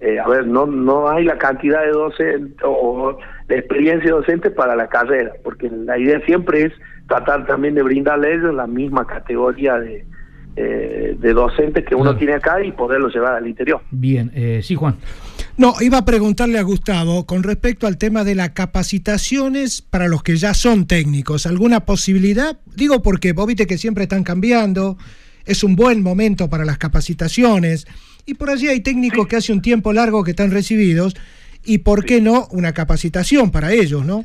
eh, a ver, no no hay la cantidad de docentes o de experiencia docente para la carrera, porque la idea siempre es tratar también de brindarle a ellos la misma categoría de, eh, de docentes que uno tiene acá y poderlo llevar al interior. Bien, eh, sí, Juan. No, iba a preguntarle a Gustavo con respecto al tema de las capacitaciones para los que ya son técnicos. ¿Alguna posibilidad? Digo porque vos viste que siempre están cambiando, es un buen momento para las capacitaciones y por allí hay técnicos que hace un tiempo largo que están recibidos y por qué no una capacitación para ellos, ¿no?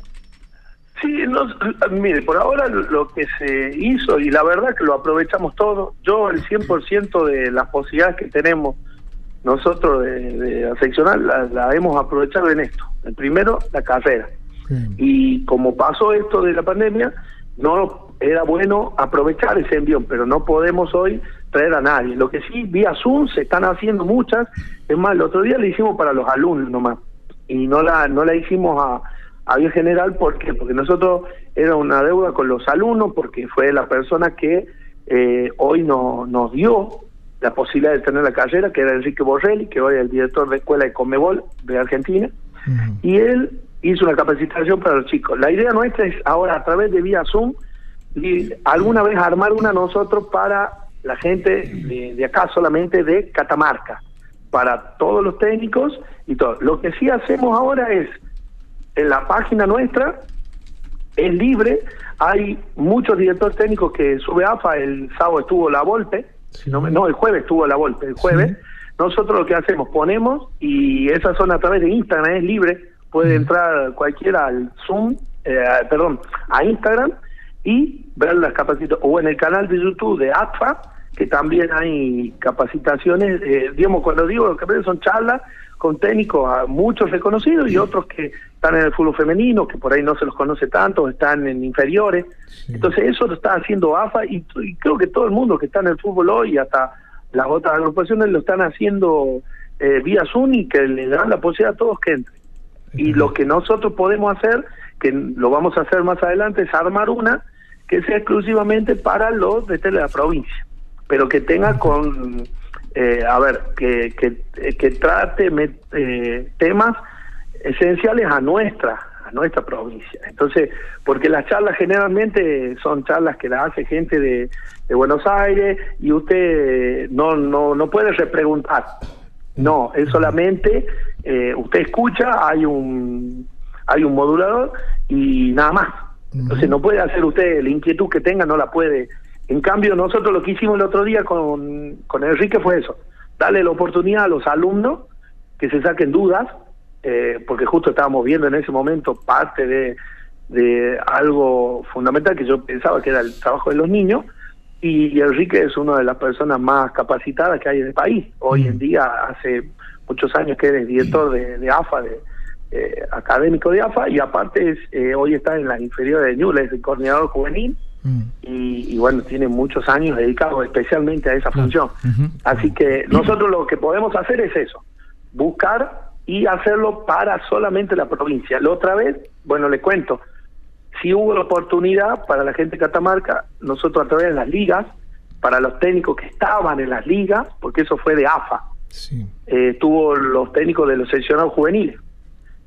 Sí, no, mire, por ahora lo que se hizo, y la verdad que lo aprovechamos todo, yo el 100% de las posibilidades que tenemos nosotros de, de afeccionar la, la hemos aprovechado en esto. El primero, la carrera. Y como pasó esto de la pandemia, no era bueno aprovechar ese envión, pero no podemos hoy traer a nadie. Lo que sí, vía Zoom se están haciendo muchas. Es más, el otro día le hicimos para los alumnos nomás. Y no la, no la hicimos a, a bien general, ¿por qué? Porque nosotros era una deuda con los alumnos, porque fue la persona que eh, hoy no, nos dio la posibilidad de tener la carrera, que era Enrique Borrelli, que hoy es el director de escuela de Comebol de Argentina, y él hizo una capacitación para los chicos. La idea nuestra es ahora a través de vía Zoom, y alguna vez armar una nosotros para la gente de, de acá solamente de Catamarca, para todos los técnicos y todo. Lo que sí hacemos ahora es en la página nuestra es libre, hay muchos directores técnicos que sube AFA, el sábado estuvo la Volpe, no, me- no, el jueves estuvo la Volpe, el jueves. Nosotros lo que hacemos, ponemos y esa zona a través de Instagram es libre, puede entrar cualquiera al Zoom, eh, perdón, a Instagram y ver las capacitaciones, o en el canal de YouTube de AFA, que también hay capacitaciones, eh, digamos, cuando digo que son charlas con técnicos, a muchos reconocidos y otros que están en el fútbol femenino, que por ahí no se los conoce tanto, están en inferiores. Entonces eso lo está haciendo AFA y, y creo que todo el mundo que está en el fútbol hoy, hasta las otras agrupaciones, lo están haciendo eh, vía Zoom y que le dan la posibilidad a todos que entren. Y lo que nosotros podemos hacer, que lo vamos a hacer más adelante, es armar una que sea exclusivamente para los de de la provincia, pero que tenga con, eh, a ver, que, que, eh, que trate met- eh, temas esenciales a nuestra a nuestra provincia. Entonces, porque las charlas generalmente son charlas que las hace gente de, Buenos Aires y usted no no no puede repreguntar. No, es solamente eh, usted escucha, hay un hay un modulador y nada más. Entonces no puede hacer usted la inquietud que tenga, no la puede. En cambio, nosotros lo que hicimos el otro día con, con Enrique fue eso, darle la oportunidad a los alumnos que se saquen dudas, eh, porque justo estábamos viendo en ese momento parte de, de algo fundamental que yo pensaba que era el trabajo de los niños, y, y Enrique es una de las personas más capacitadas que hay en el país. Hoy en día, hace muchos años que eres director de, de AFA, de, eh, académico de AFA, y aparte es, eh, hoy está en la inferior de Ñuble, es el coordinador juvenil, y, y bueno, tiene muchos años dedicados especialmente a esa función. Así que nosotros lo que podemos hacer es eso, buscar y hacerlo para solamente la provincia. La otra vez, bueno, le cuento, si hubo la oportunidad para la gente de Catamarca, nosotros a través de las ligas, para los técnicos que estaban en las ligas, porque eso fue de AFA, eh, tuvo los técnicos de los seleccionados juveniles.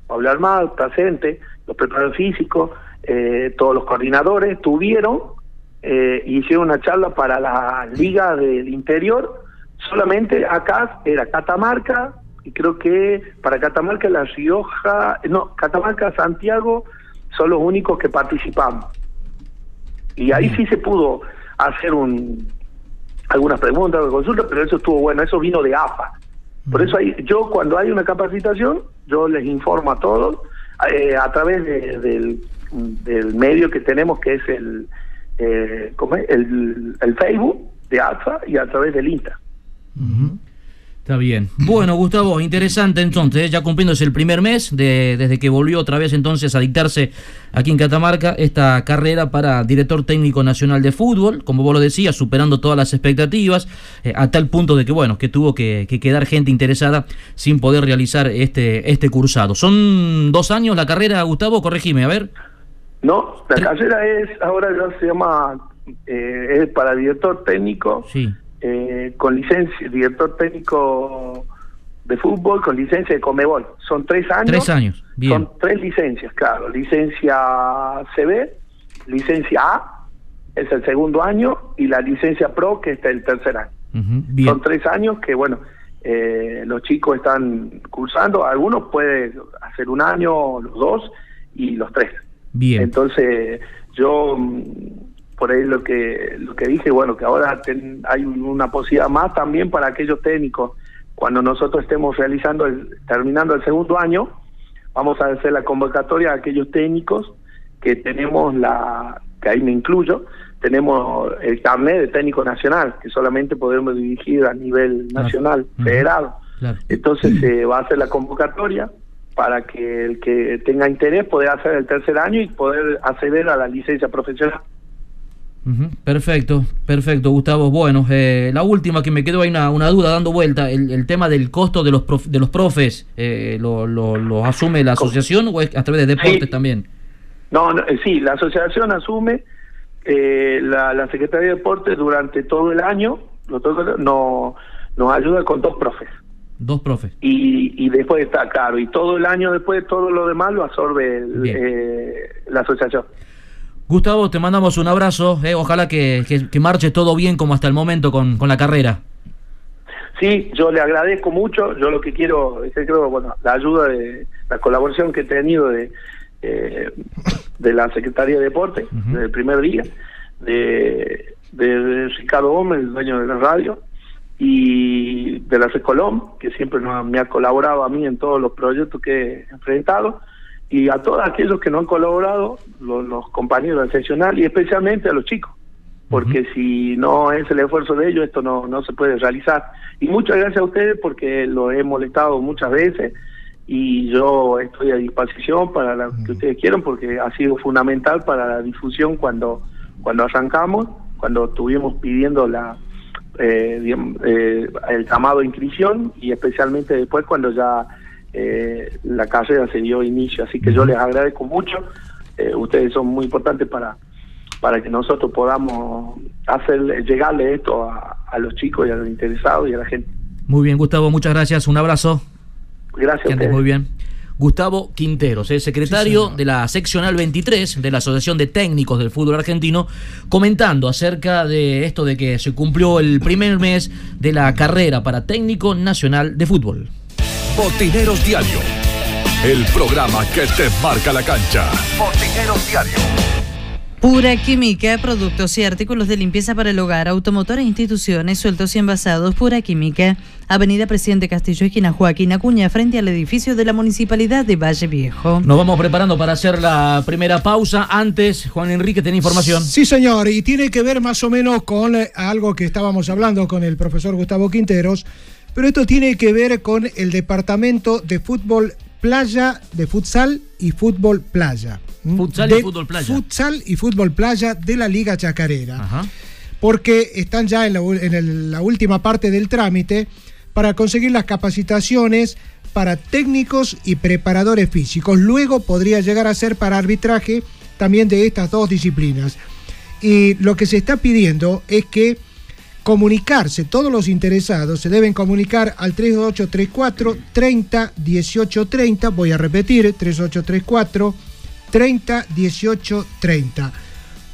Pablo Armado, presente, los preparadores físicos, eh, todos los coordinadores, tuvieron eh, hicieron una charla para la liga del interior, solamente acá era Catamarca, y creo que para Catamarca, La Rioja, no, Catamarca, Santiago, son los únicos que participamos. Y ahí sí se pudo hacer un algunas preguntas, consultas, pero eso estuvo bueno, eso vino de AFA. Por eso hay, yo cuando hay una capacitación, yo les informo a todos eh, a través de- del, del medio que tenemos, que es el, eh, ¿cómo es? el, el Facebook de AFA y a través del Insta. Está bien. Bueno, Gustavo, interesante entonces, ¿eh? ya cumpliéndose el primer mes de, desde que volvió otra vez entonces a dictarse aquí en Catamarca esta carrera para director técnico nacional de fútbol, como vos lo decías, superando todas las expectativas, eh, a tal punto de que, bueno, que tuvo que, que quedar gente interesada sin poder realizar este, este cursado. ¿Son dos años la carrera, Gustavo? Corregime, a ver. No, la carrera es, ahora ya se llama, eh, es para director técnico, Sí. Eh, con licencia, director técnico de fútbol con licencia de Comebol. Son tres años. Tres años, bien. Son tres licencias, claro. Licencia CB, licencia A, es el segundo año, y la licencia Pro, que es el tercer año. Bien. Son tres años que, bueno, eh, los chicos están cursando. Algunos pueden hacer un año, los dos y los tres. Bien. Entonces, yo por ahí lo que lo que dije, bueno, que ahora ten- hay un- una posibilidad más también para aquellos técnicos. Cuando nosotros estemos realizando, el, terminando el segundo año, vamos a hacer la convocatoria a aquellos técnicos que tenemos la, que ahí me incluyo, tenemos el carnet de técnico nacional, que solamente podemos dirigir a nivel nacional, federado. Claro. Entonces se va a hacer la convocatoria para que el que tenga interés pueda hacer el tercer año y poder acceder a la licencia profesional. Perfecto, perfecto, Gustavo. Bueno, eh, la última que me quedó hay una, una duda dando vuelta, el, el tema del costo de los prof- de los profes, eh, lo, lo, lo asume la asociación o es a través de deportes también? No, no, eh, sí, la asociación asume eh, la, la Secretaría de Deportes durante todo el año, nosotros no, nos ayuda con dos profes. Dos profes. Y, y después está claro, y todo el año después todo lo demás lo absorbe el- eh, la asociación. Gustavo, te mandamos un abrazo, eh, ojalá que, que- que marche todo bien como hasta el momento con, con la carrera. Sí, yo le agradezco mucho. Yo lo que quiero es que creo, bueno, la ayuda de la colaboración que he tenido de eh, de la Secretaría de Deporte desde el primer día, de, de Ricardo Gómez, el dueño de la radio, y de la Recolom, que siempre nos- me ha colaborado a mí en todos los proyectos que he enfrentado, y a todos aquellos que no han colaborado, los, los compañeros del seccional y especialmente a los chicos porque si no es el esfuerzo de ellos, esto no, no se puede realizar. Y muchas gracias a ustedes porque lo he molestado muchas veces y yo estoy a disposición para lo que ustedes quieran porque ha sido fundamental para la difusión cuando, cuando arrancamos, cuando estuvimos pidiendo la eh, eh, el llamado a inscripción y especialmente después cuando ya eh, la carrera se dio inicio. Así que yo les agradezco mucho, eh, ustedes son muy importantes para para que nosotros podamos hacer llegarle esto a, a los chicos y a los interesados y a la gente. Muy bien, Gustavo, muchas gracias, un abrazo. Gracias. Que muy bien. Gustavo Quinteros, es secretario de la seccional 23 de la Asociación de Técnicos del Fútbol Argentino, comentando acerca de esto de que se cumplió el primer mes de la carrera para técnico nacional de fútbol. Botineros Diario. El programa que te marca la cancha. Botineros Diario. Pura Química, productos y artículos de limpieza para el hogar, automotores, instituciones, sueltos y envasados. Pura Química, Avenida Presidente Castillo, esquina Joaquín Acuña, frente al edificio de la Municipalidad de Valle Viejo. Nos vamos preparando para hacer la primera pausa. Antes, Juan Enrique tiene información. Sí, señor, y tiene que ver más o menos con eh, algo que estábamos hablando con el profesor Gustavo Quinteros, pero esto tiene que ver con el departamento de fútbol playa, de futsal y fútbol playa. ¿m? Futsal y fútbol playa. Futsal y fútbol playa de la Liga Chacarera. Porque están ya en, la, u- en el- la última parte del trámite para conseguir las capacitaciones para técnicos y preparadores físicos. Luego podría llegar a ser para arbitraje también de estas dos disciplinas. Y lo que se está pidiendo es que comunicarse, todos los interesados se deben comunicar al 3834 30 18 30, voy a repetir, 3834 30 18 30.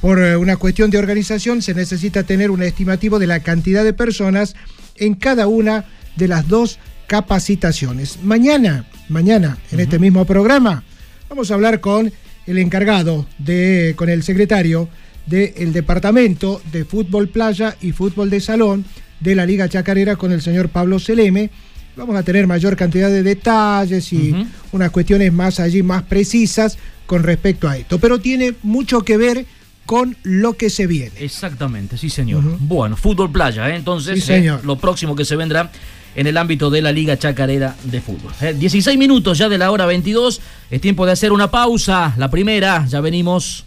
Por eh, una cuestión de organización se necesita tener un estimativo de la cantidad de personas en cada una de las dos capacitaciones. Mañana, mañana, en este mismo programa, vamos a hablar con el encargado de, con el secretario del Departamento de Fútbol Playa y Fútbol de Salón de la Liga Chacarera con el señor Pablo Seleme. Vamos a tener mayor cantidad de detalles y unas cuestiones más allí, más precisas con respecto a esto. Pero tiene mucho que ver con lo que se viene. Exactamente, sí señor. Bueno, fútbol playa, ¿eh? entonces Sí, eh, señor. lo próximo que se vendrá en el ámbito de la Liga Chacarera de Fútbol. Eh, 16 minutos ya de la hora 22, es tiempo de hacer una pausa, la primera, ya venimos.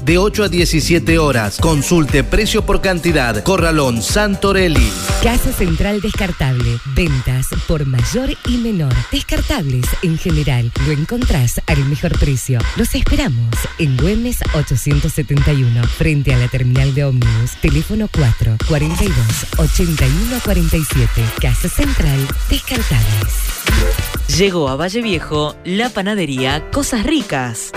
de 8 a 17 horas. Consulte precio por cantidad. Corralón Santorelli. Casa Central Descartable. Ventas por mayor y menor. Descartables en general. Lo encontrás al mejor precio. Los esperamos en Güemes 871, frente a la terminal de ómnibus. Teléfono 4 42 81 47. Casa Central Descartables. Llegó a Valle Viejo la panadería Cosas Ricas.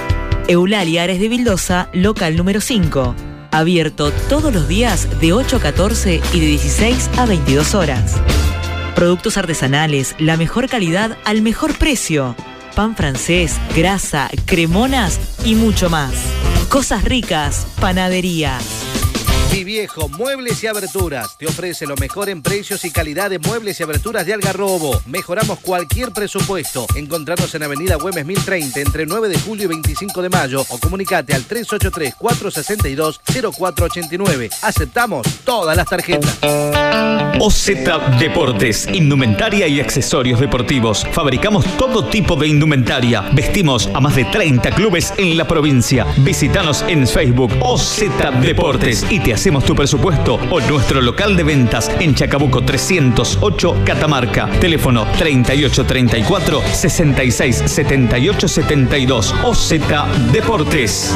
Eulalia Ares de Vildosa, local número 5. Abierto todos los días de 8 a 14 y de 16 a 22 horas. Productos artesanales, la mejor calidad al mejor precio. Pan francés, grasa, cremonas y mucho más. Cosas ricas, panadería. Mi viejo Muebles y Aberturas te ofrece lo mejor en precios y calidad de muebles y aberturas de Algarrobo. Mejoramos cualquier presupuesto. Encontrarnos en Avenida Güemes 1030 entre 9 de julio y 25 de mayo o comunicate al 383-462-0489. Aceptamos todas las tarjetas. OZ Deportes, indumentaria y accesorios deportivos. Fabricamos todo tipo de indumentaria. Vestimos a más de 30 clubes en la provincia. Visítanos en Facebook OZ Deportes y te hacemos tu presupuesto o nuestro local de ventas en Chacabuco 308 Catamarca. Teléfono 3834 66 78 72 OZ Deportes.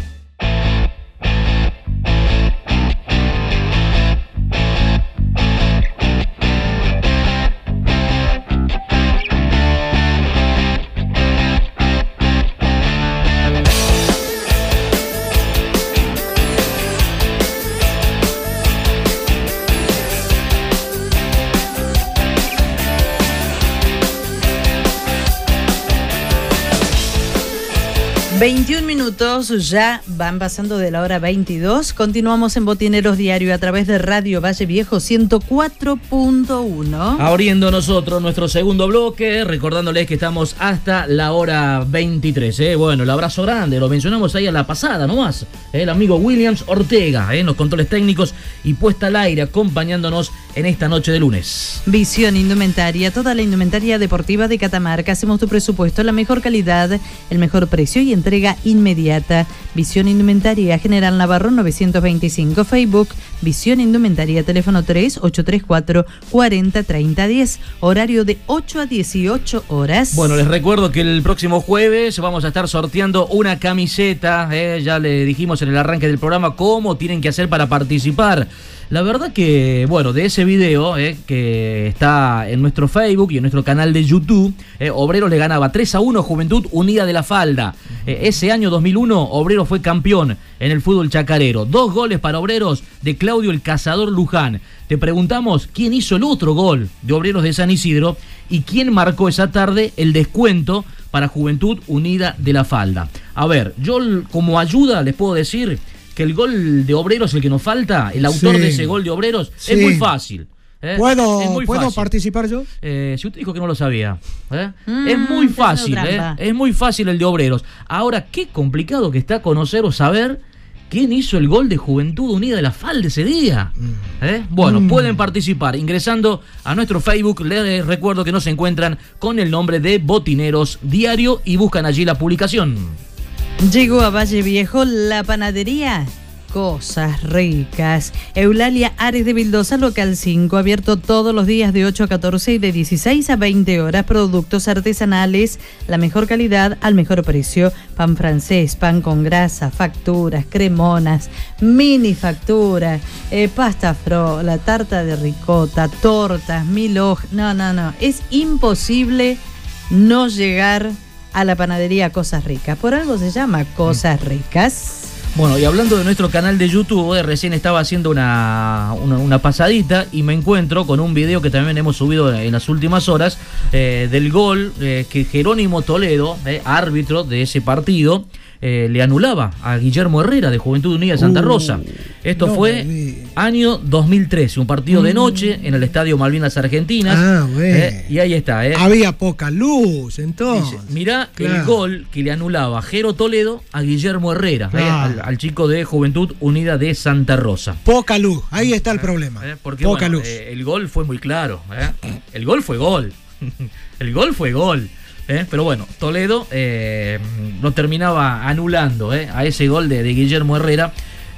21 minutos, ya van pasando de la hora 22. Continuamos en Botineros Diario a través de Radio Valle Viejo 104.1. Abriendo nosotros nuestro segundo bloque, recordándoles que estamos hasta la hora 23. ¿eh? Bueno, el abrazo grande, lo mencionamos ahí a la pasada nomás. ¿eh? El amigo Williams Ortega, ¿eh? en los controles técnicos y puesta al aire, acompañándonos en esta noche de lunes. Visión Indumentaria, toda la indumentaria deportiva de Catamarca. Hacemos tu presupuesto, la mejor calidad, el mejor precio y entrega inmediata. imediata Visión Indumentaria, General Navarro 925, Facebook, Visión Indumentaria, teléfono 3 834 40 30 10, horario de 8 a 18 horas. Bueno, les recuerdo que el próximo jueves vamos a estar sorteando una camiseta. ¿eh? Ya le dijimos en el arranque del programa cómo tienen que hacer para participar. La verdad que, bueno, de ese video eh, que está en nuestro Facebook y en nuestro canal de YouTube, eh, Obrero le ganaba 3 a 1 Juventud Unida de la Falda. Eh, ese año 2001, Obrero fue campeón en el fútbol chacarero. Dos goles para Obreros de Claudio el Cazador Luján. Te preguntamos quién hizo el otro gol de Obreros de San Isidro y quién marcó esa tarde el descuento para Juventud Unida de la Falda. A ver, yo como ayuda les puedo decir que el gol de Obreros, el que nos falta, el autor Sí. de ese gol de Obreros, Sí. es muy fácil. ¿Eh? ¿Puedo, Es muy ¿puedo fácil. participar yo? Eh, si usted dijo que no lo sabía. ¿eh? Mm, es muy fácil, ¿eh? es muy fácil el de Obreros. Ahora, qué complicado que está conocer o saber quién hizo el gol de Juventud Unida de la Falda ese día. ¿eh? Bueno, Mm. pueden participar ingresando a nuestro Facebook. Les recuerdo que nos encuentran con el nombre de Botineros Diario y buscan allí la publicación. Llegó a Valle Viejo la panadería. Cosas ricas. Eulalia Ares de Vildosa, local 5, abierto todos los días de 8 a 14 y de 16 a 20 horas. Productos artesanales, la mejor calidad al mejor precio. Pan francés, pan con grasa, facturas, cremonas, mini factura, eh, pasta frola, tarta de ricota, tortas, mil hojas. No, no, no. Es imposible no llegar a la panadería Cosas Ricas. Por algo se llama Cosas Ricas. Bueno, y hablando de nuestro canal de YouTube, recién estaba haciendo una, una, una pasadita y me encuentro con un video que también hemos subido en las últimas horas eh, del gol eh, que Jerónimo Toledo, eh, árbitro de ese partido, eh, le anulaba a Guillermo Herrera de Juventud Unida de Santa Uh, Rosa. Esto no fue año 2013, un partido de Mm. noche en el Estadio Malvinas Argentinas. Ah, bueno. eh, y ahí está, ¿eh? Había poca luz, entonces. Mirá el gol que le anulaba Jero Toledo a Guillermo Herrera, ¿eh? Claro. al, al chico de Juventud Unida de Santa Rosa. Poca luz, ahí está el problema. Porque poca bueno, luz. el gol fue muy claro. El gol fue gol. el gol fue gol. ¿Eh? Pero bueno, Toledo eh, lo terminaba anulando ¿eh? a ese gol de, de Guillermo Herrera.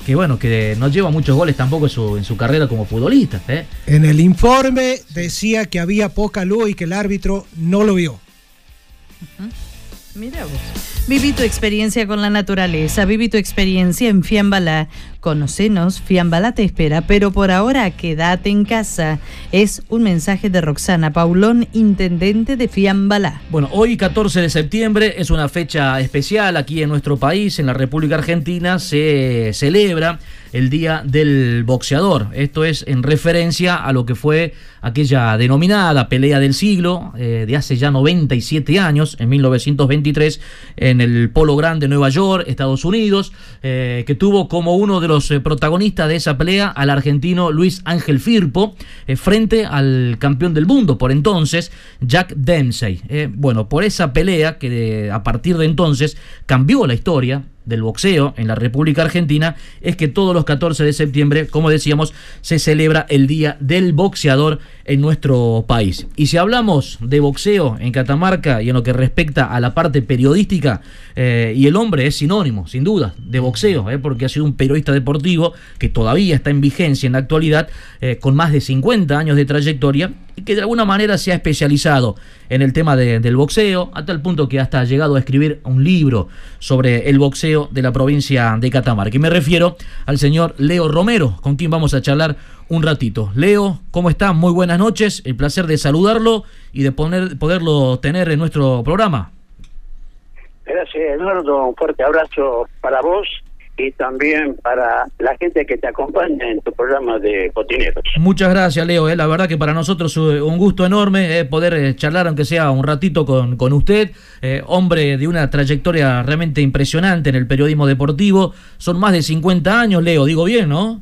Que bueno, que no lleva muchos goles tampoco en su, en su carrera como futbolista. ¿eh? En el informe decía que había poca luz y que el árbitro no lo vio. Mira vos. Viví tu experiencia con la naturaleza, viví tu experiencia en Fiambalá. Conocenos, Fiambala te espera, pero por ahora quédate en casa. Es un mensaje de Roxana Paulón, intendente de Fiambalá. Bueno, hoy 14 de septiembre es una fecha especial aquí en nuestro país, en la República Argentina, se celebra el Día del Boxeador. Esto es en referencia a lo que fue aquella denominada pelea del siglo eh, de hace ya 97 años, en 1923, en el Polo Grande, Nueva York, Estados Unidos, eh, que tuvo como uno de los eh, protagonistas de esa pelea al argentino Luis Ángel Firpo, eh, frente al campeón del mundo por entonces, Jack Dempsey. Eh, bueno, por esa pelea que a partir de entonces cambió la historia del boxeo en la República Argentina es que todos los 14 de septiembre, como decíamos, se celebra el Día del Boxeador en nuestro país. Y si hablamos de boxeo en Catamarca y en lo que respecta a la parte periodística, eh, y el hombre es sinónimo, sin duda, de boxeo, eh, porque ha sido un periodista deportivo que todavía está en vigencia en la actualidad, eh, con más de 50 años de trayectoria y que de alguna manera se ha especializado en el tema de- del boxeo, a tal punto que hasta ha llegado a escribir un libro sobre el boxeo de la provincia de Catamarca. Y me refiero al señor Leo Romero, con quien vamos a charlar un ratito. Leo, ¿cómo está? Muy buenas noches, el placer de saludarlo y de poner, poderlo tener en nuestro programa. Gracias, Eduardo. Un fuerte abrazo para vos y también para la gente que te acompaña en tu programa de Cotineros. Muchas gracias, Leo. eh. La verdad que para nosotros es un gusto enorme eh, poder eh, charlar, aunque sea un ratito, con, con usted. Eh, hombre de una trayectoria realmente impresionante en el periodismo deportivo. Son más de 50 años, Leo. Digo bien, ¿no?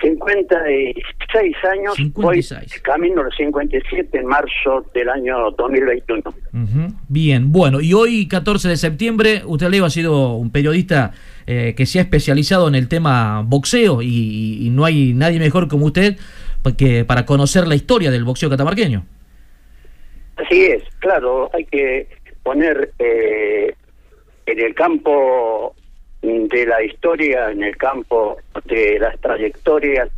56 años, voy camino a los 57 en marzo del año 2021. Ujú. Bien, bueno, y hoy 14 de septiembre, usted Leo ha sido un periodista eh, que se ha especializado en el tema boxeo y, y no hay nadie mejor como usted que para conocer la historia del boxeo catamarqueño. Así es, claro, hay que poner eh, en el campo de la historia, en el campo de las trayectorias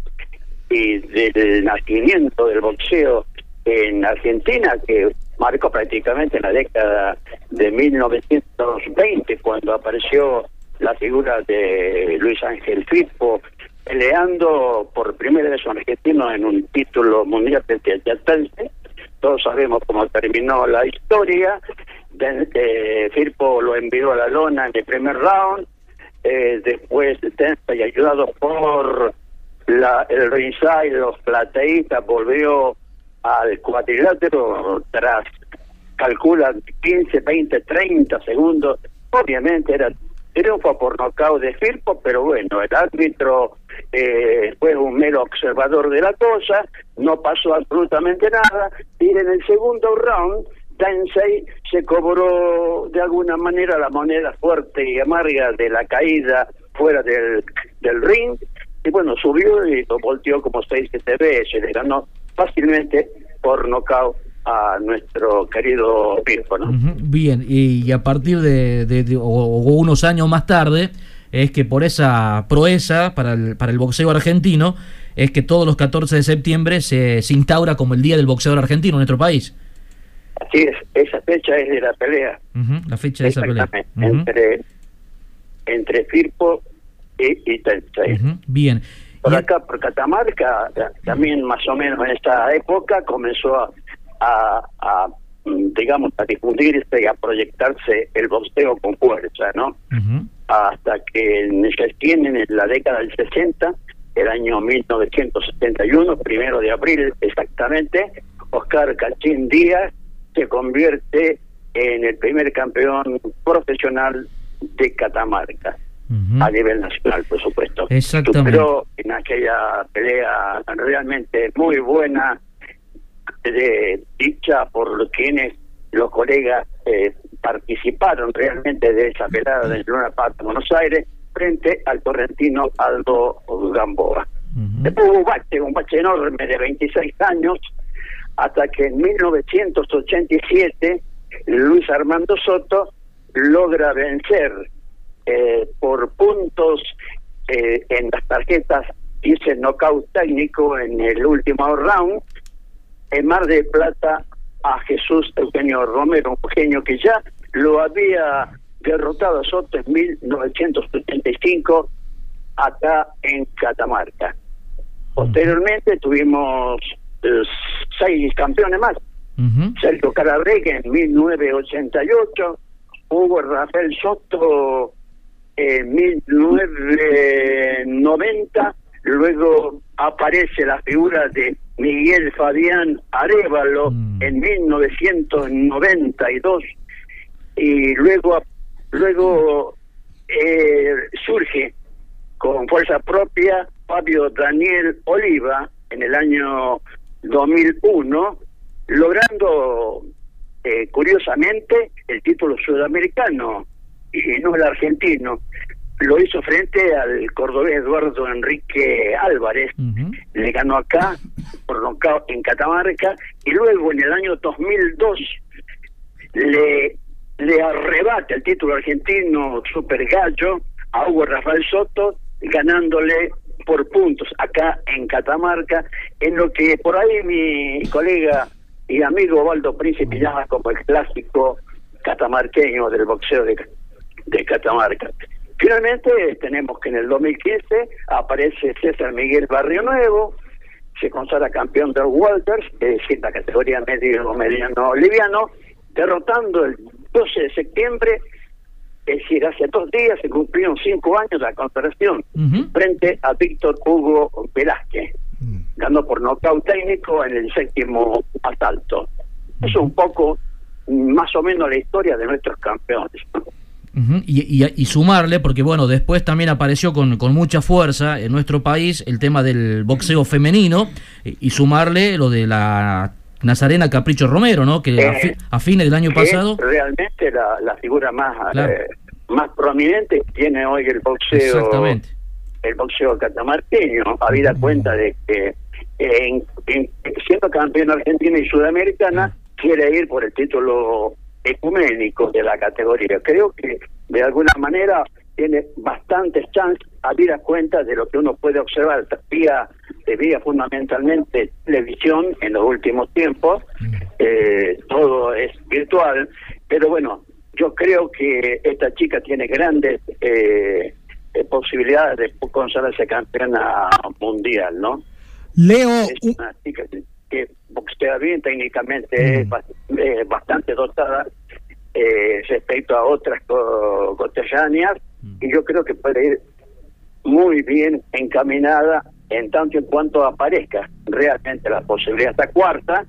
y del nacimiento del boxeo en Argentina, que marcó prácticamente en la década de 1920, cuando apareció la figura de Luis Ángel Firpo, peleando por primera vez un argentino en un título mundial a Yatense. Todos sabemos cómo terminó la historia. De- eh, Firpo lo envió a la lona en el primer round. Eh, después, Tensei, ayudado por la, el ringside, los plateístas, volvió al cuadrilátero tras, calcula, 15, 20, 30 segundos. Obviamente era triunfo por nocaut de Firpo, pero bueno, el árbitro eh, fue un mero observador de la cosa, no pasó absolutamente nada, y en el segundo round, Tensei se cobró de alguna manera la moneda fuerte y amarga de la caída fuera del, del ring, y bueno, subió y lo volteó como 6 7 veces, le ganó fácilmente por nocaut a nuestro querido Firpo, ¿no? Bien, y, y a partir de, de- de- o, o unos años más tarde, es que por esa proeza para el, para el boxeo argentino, es que todos los 14 de septiembre se, se instaura como el Día del Boxeador Argentino en nuestro país. Así es, esa fecha es de la pelea. La fecha de esa pelea. Ujú, entre, entre Firpo y, y Tensei. Bien. Por acá, por Catamarca, ta- también más o menos en esta época comenzó a, a- a, digamos, a difundirse y a proyectarse el boxeo con fuerza, ¿no? Hasta que en- se tienen en la década del 60, el año 1971, primero de abril exactamente, Oscar Cachín Díaz se convierte en el primer campeón profesional de Catamarca a nivel nacional, por supuesto. Exactamente. Superó en aquella pelea realmente muy buena, de, dicha por quienes los colegas eh, participaron realmente de esa pelea de Luna Park de Buenos Aires frente al torrentino Aldo Gamboa. Después hubo un bache, un bache enorme de 26 años, hasta que en 1987 Luis Armando Soto logra vencer eh, por puntos eh, en las tarjetas, dice knockout técnico en el último round, en Mar de Plata a Jesús Eugenio Romero, un genio que ya lo había derrotado a Soto en 1975 acá en Catamarca. Posteriormente tuvimos eh, seis campeones más. Sergio Calabreque en 1988, Hugo Rafael Soto en 1990, luego aparece la figura de Miguel Fabián Arevalo en 1992 y luego luego eh, surge con fuerza propia Fabio Daniel Oliva en el año 2001 logrando eh, curiosamente el título sudamericano y no el argentino lo hizo frente al cordobés Eduardo Enrique Álvarez le ganó acá por nocaut en Catamarca y luego en el año 2002 le le arrebata el título argentino Super Gallo a Hugo Rafael Soto, ganándole por puntos acá en Catamarca, en lo que por ahí mi colega y amigo Waldo Príncipe llama como el clásico catamarqueño del boxeo de, de Catamarca. Finalmente tenemos que en el 2015 aparece César Miguel Barrio Nuevo, se consagra campeón de Walters, es decir, la categoría medio mediano liviano, derrotando el 12 de septiembre, es decir, hace dos días se cumplieron cinco años de la consagración frente a Víctor Hugo Velázquez. Ganó por nocaut técnico en el séptimo asalto. Eso es un poco, más o menos, la historia de nuestros campeones. Ujú, y, y- y sumarle, porque bueno, después también apareció con, con mucha fuerza en nuestro país el tema del boxeo femenino y, y sumarle lo de la Nazarena Capricho Romero, ¿no? Que a, fi- a fines del año que pasado... es realmente la, la figura más Claro. eh, más prominente que tiene hoy el boxeo Exactamente. el boxeo catamarqueño habida cuenta de que en, en- siendo campeón argentina y sudamericana quiere ir por el título ecuménico de la categoría creo que de alguna manera tiene bastantes chances habida cuenta de lo que uno puede observar vía vía fundamentalmente televisión en los últimos tiempos eh, todo es virtual pero bueno yo creo que esta chica tiene grandes eh, eh, posibilidades de consagrarse campeona mundial, ¿no? Leo, Es una chica que, que boxea bien técnicamente, es ba- eh, bastante dotada eh, respecto a otras co- cotellanas y yo creo que puede ir muy bien encaminada en tanto en cuanto aparezca realmente la posibilidad. Esta cuarta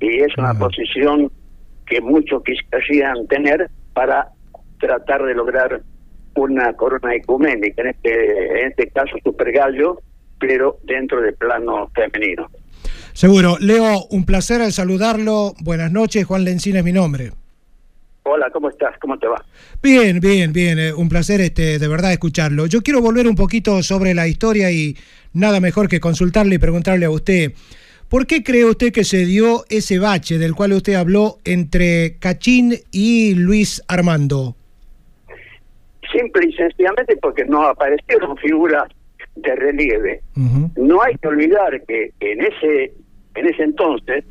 y es una posición que muchos quisieran tener para tratar de lograr una corona ecuménica, en este, en este caso Super Gallo, pero dentro del plano femenino. Seguro. Leo, un placer al saludarlo. Buenas noches, Juan Lencina es mi nombre. Hola, ¿cómo estás? ¿Cómo te va? Bien, bien, bien. eh, un placer este, de verdad escucharlo. Yo quiero volver un poquito sobre la historia y nada mejor que consultarle y preguntarle a usted. ¿Por qué cree usted que se dio ese bache del cual usted habló entre Cachín y Luis Armando? Simple y sencillamente porque no aparecieron figuras de relieve. No hay que olvidar que en ese en ese entonces,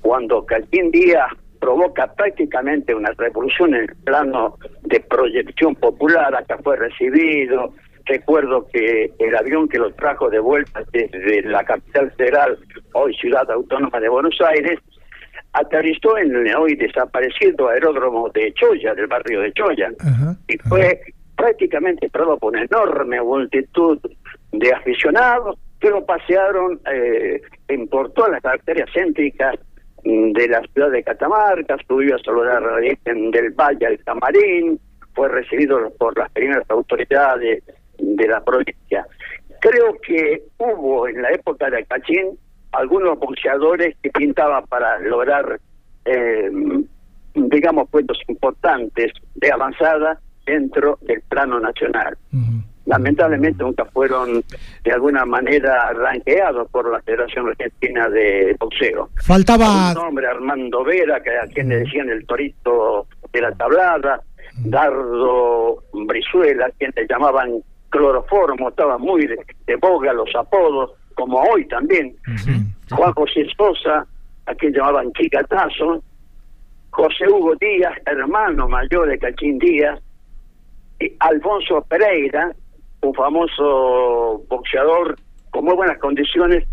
cuando Calvin Díaz provoca prácticamente una revolución en el plano de proyección popular, acá fue recibido, recuerdo que el avión que lo trajo de vuelta desde la capital federal, hoy ciudad autónoma de Buenos Aires, aterrizó en el hoy desaparecido aeródromo de Choya, del barrio de Choya, y fue prácticamente esperado por una enorme multitud de aficionados que lo pasearon eh, por todas las arterias céntricas de la ciudad de Catamarca, subió a saludar del Valle al Camarín, fue recibido por las primeras autoridades de la provincia. Creo que hubo en la época de Cachín algunos boxeadores que pintaban para lograr, eh, digamos, puestos importantes de avanzada dentro del plano nacional. Lamentablemente nunca fueron de alguna manera ranqueados por la Federación Argentina de Boxeo. Faltaba- Un nombre, Armando Vera, que a quien le decían el torito de la tablada, Dardo Brizuela, a quien le llamaban cloroformo, estaba muy de, de boga los apodos, como hoy también. Juan José Sosa, a quien llamaban Chicatazo, José Hugo Díaz, hermano mayor de Cachín Díaz, y Alfonso Pereira, un famoso boxeador con muy buenas condiciones,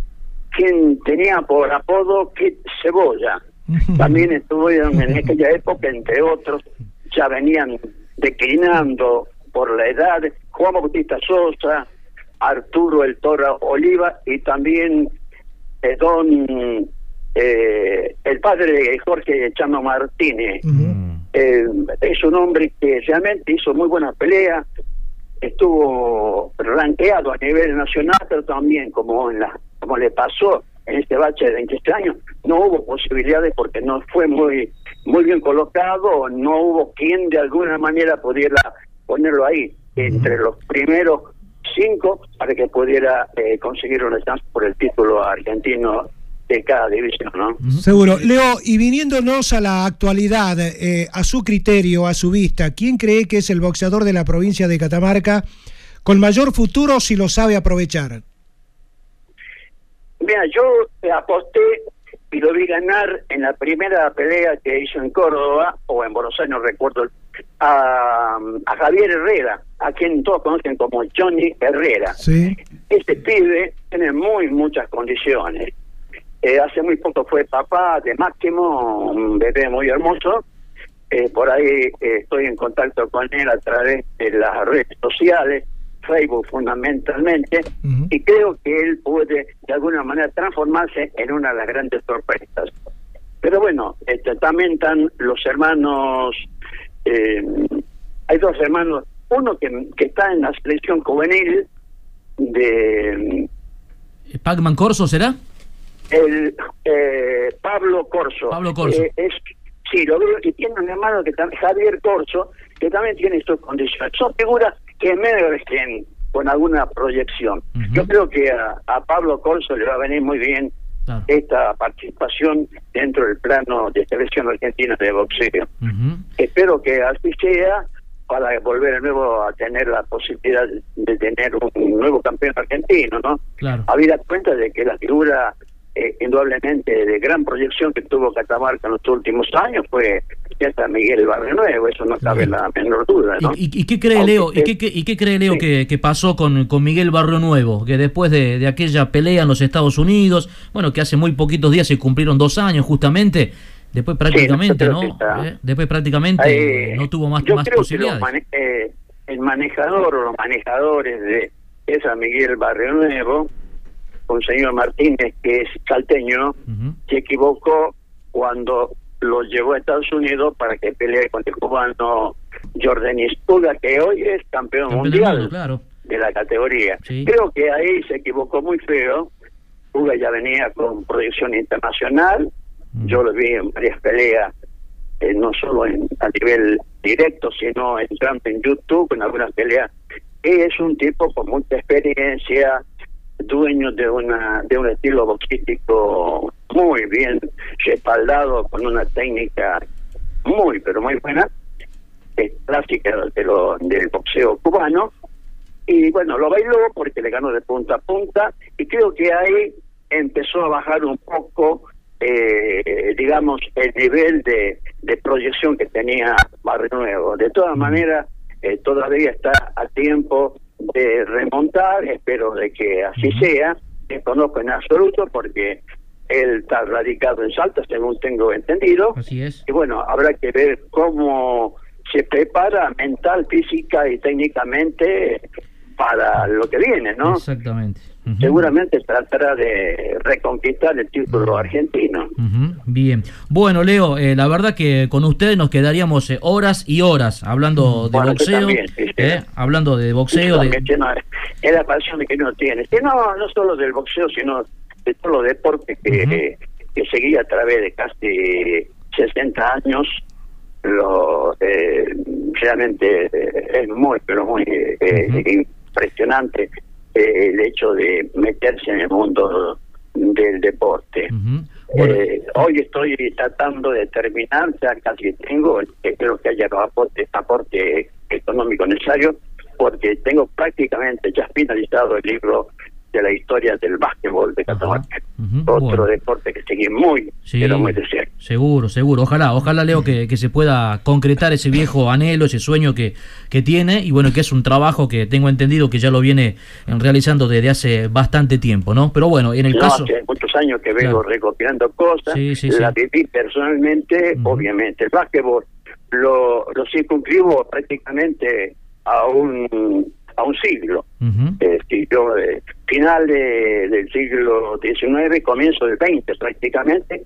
quien tenía por apodo Kid Cebolla. También estuvieron en aquella época, entre otros, ya venían declinando por la edad Juan Bautista Sosa, Arturo El Toro Oliva y también eh, don eh, el padre de Jorge Chano Martínez. Eh, es un hombre que realmente hizo muy buena pelea, estuvo ranqueado a nivel nacional, pero también como en la como le pasó en este bache de 23 años, no hubo posibilidades porque no fue muy muy bien colocado, no hubo quien de alguna manera pudiera ponerlo ahí entre los primeros cinco para que pudiera eh, conseguir una chance por el título argentino de cada división, ¿no? Seguro. Leo, y viniéndonos a la actualidad, eh, a su criterio, a su vista, ¿quién cree que es el boxeador de la provincia de Catamarca con mayor futuro si lo sabe aprovechar? Mira, yo aposté y lo vi ganar en la primera pelea que hizo en Córdoba, o en Buenos Aires, no recuerdo, a, a Javier Herrera, a quien todos conocen como Johnny Herrera. Sí. Este pibe tiene muy muchas condiciones. Eh, hace muy poco fue papá de Máximo, un bebé muy hermoso. Eh, por ahí eh, estoy en contacto con él a través de las redes sociales, Facebook fundamentalmente, y creo que él puede de alguna manera transformarse en una de las grandes sorpresas. Pero bueno, este, también están los hermanos, eh, hay dos hermanos, uno que, que está en la selección juvenil de ¿Pacman Corso será? El eh, Pablo Corso. Pablo Corso. Eh, es, sí, lo veo, y tiene un hermano que también, Javier Corso, que también tiene sus condiciones. Son figuras que emergen con alguna proyección. Yo creo que a, a Pablo Corso le va a venir muy bien esta participación dentro del plano de selección argentina de boxeo. Espero que así sea para volver de nuevo a tener la posibilidad de tener un nuevo campeón argentino, ¿no? Claro. Habida cuenta de que la figura eh, indudablemente de gran proyección que tuvo Catamarca en los últimos años fue César Miguel Barrio Nuevo, eso no cabe la menor duda, ¿no? ¿Y, y qué cree Leo? ¿Y qué, qué- y qué cree Leo que, que pasó con, con Miguel Barrio Nuevo? Que después de, de aquella pelea en los Estados Unidos, bueno, que hace muy poquitos días se cumplieron dos años justamente, después prácticamente, ¿no? Eh, Después prácticamente Eh, no tuvo más, Yo más creo que los posibilidades. mane- eh, el manejador o los manejadores de esa Miguel Barrio Nuevo, un señor Martínez que es salteño, se equivocó cuando lo llevó a Estados Unidos para que pelee con el cubano Jordan Ispuga, que hoy es campeón, mundial mundo, claro. de la categoría. Creo que ahí se equivocó muy feo. Puga ya venía con proyección internacional. Yo lo vi en varias peleas, eh, no solo en, a nivel directo, sino entrando en YouTube, en algunas peleas. Es un tipo con mucha experiencia, dueño de una de un estilo boxístico muy bien respaldado, con una técnica muy, pero muy buena, es clásica de lo, del boxeo cubano y bueno, lo bailó porque le ganó de punta a punta y creo que ahí empezó a bajar un poco, eh, digamos, el nivel de, de proyección que tenía Barrio Nuevo. De todas maneras, eh, todavía está a tiempo de remontar, espero de que así sea, desconozco en absoluto porque él está radicado en Salta, según tengo entendido. Así es. Y bueno, habrá que ver cómo se prepara mental, física y técnicamente para lo que viene, ¿no? Exactamente. Seguramente tratará de reconquistar el título argentino. Bien. Bueno, Leo, eh, la verdad que con ustedes nos quedaríamos eh, horas y horas hablando de Bueno, boxeo, también, sí, sí. eh, hablando de boxeo, de, no, es la pasión que uno tiene. Que no, no solo del boxeo, sino de todos los deportes que, que seguí a través de casi 60 años. Lo, eh, realmente es muy, pero muy eh, impresionante eh, el hecho de meterse en el mundo del deporte. Eh, hoy estoy tratando de terminar, ya casi tengo, espero que haya los aportes, aporte económico necesario, porque tengo prácticamente ya finalizado el libro de la historia del básquetbol de Catamarca. Otro deporte que sigue muy, Sí. pero muy de cerca. Seguro, seguro. Ojalá, ojalá Leo que, que se pueda concretar ese viejo anhelo, ese sueño que, que tiene y bueno, que es un trabajo que tengo entendido que ya lo viene eh, realizando desde hace bastante tiempo, ¿no? Pero bueno, en el No, caso... hace muchos años que vengo Claro. recopilando cosas, Sí, sí, la viví personalmente, obviamente. El básquetbol lo, lo circunscribo prácticamente a un, a un siglo. Eh, siglo, eh, final de- del siglo XIX, comienzo del XX prácticamente,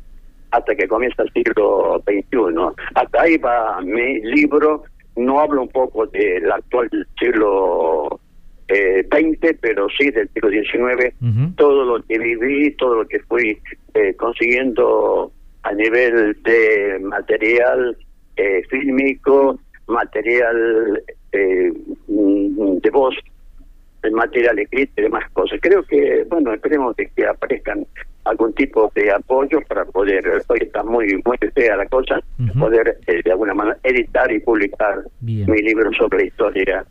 hasta que comienza el siglo XXI. Hasta ahí va mi libro, no hablo un poco del actual siglo eh, XX, pero sí del siglo XIX, todo lo que viví, todo lo que fui eh, consiguiendo a nivel de material eh, fílmico, material eh, mm, de voz, el material escrito y demás cosas. Creo que, bueno, esperemos de que aparezcan algún tipo de apoyo para poder, hoy está muy muy fea la cosa, poder eh, de alguna manera editar y publicar Bien. mi libro sobre historia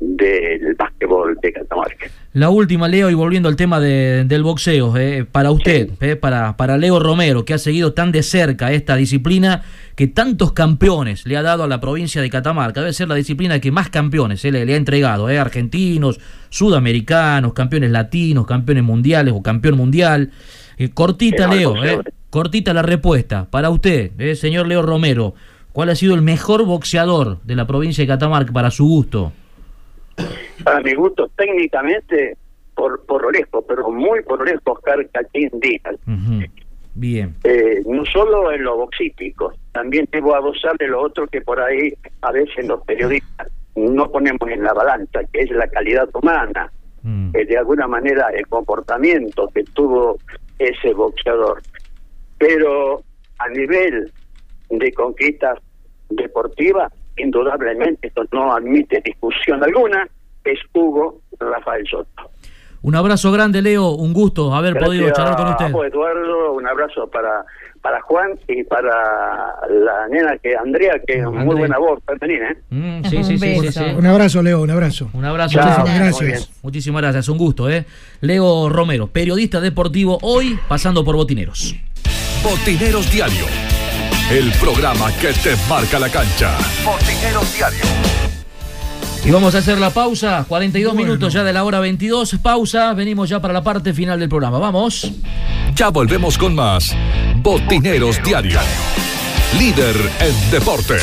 del básquetbol de Catamarca. La última, Leo, y volviendo al tema de- del boxeo, eh, para usted, eh, para, para Leo Romero, que ha seguido tan de cerca esta disciplina que tantos campeones le ha dado a la provincia de Catamarca, debe ser la disciplina que más campeones eh, le, le ha entregado, eh, argentinos, sudamericanos, campeones latinos, campeones mundiales o campeón mundial. Cortita, Leo, cortita la respuesta. Para usted, señor Leo Romero, ¿cuál ha sido el mejor boxeador de la provincia de Catamarca para su gusto? Para mi gusto, técnicamente, por, por lejos, pero muy por lejos, Oscar Díaz. Bien. Eh, no solo en lo boxístico, también debo abusar de lo otro que por ahí a veces los periodistas no ponemos en la balanza, que es la calidad humana, eh, de alguna manera el comportamiento que tuvo ese boxeador. Pero a nivel de conquistas deportivas, indudablemente esto no admite discusión alguna, es Hugo Rafael Soto. Un abrazo grande, Leo. Un gusto haber podido charlar con usted. Eduardo, un abrazo para para Juan y para la nena que Andrea, que es muy buena voz femenina. ¿eh? Mm, sí, sí, sí, sí, sí. Un abrazo, Leo, un abrazo. Un abrazo. Chao, Muchísimas gracias. Muchísimas gracias. Un gusto, ¿eh? Leo Romero, periodista deportivo, hoy pasando por Botineros. Botineros Diario. El programa que te marca la cancha. Botineros Diario. Y vamos a hacer la pausa, 42 minutos ya de la hora 22, pausa, venimos ya para la parte final del programa, vamos. Ya volvemos con más Botineros Diario. Líder en deportes.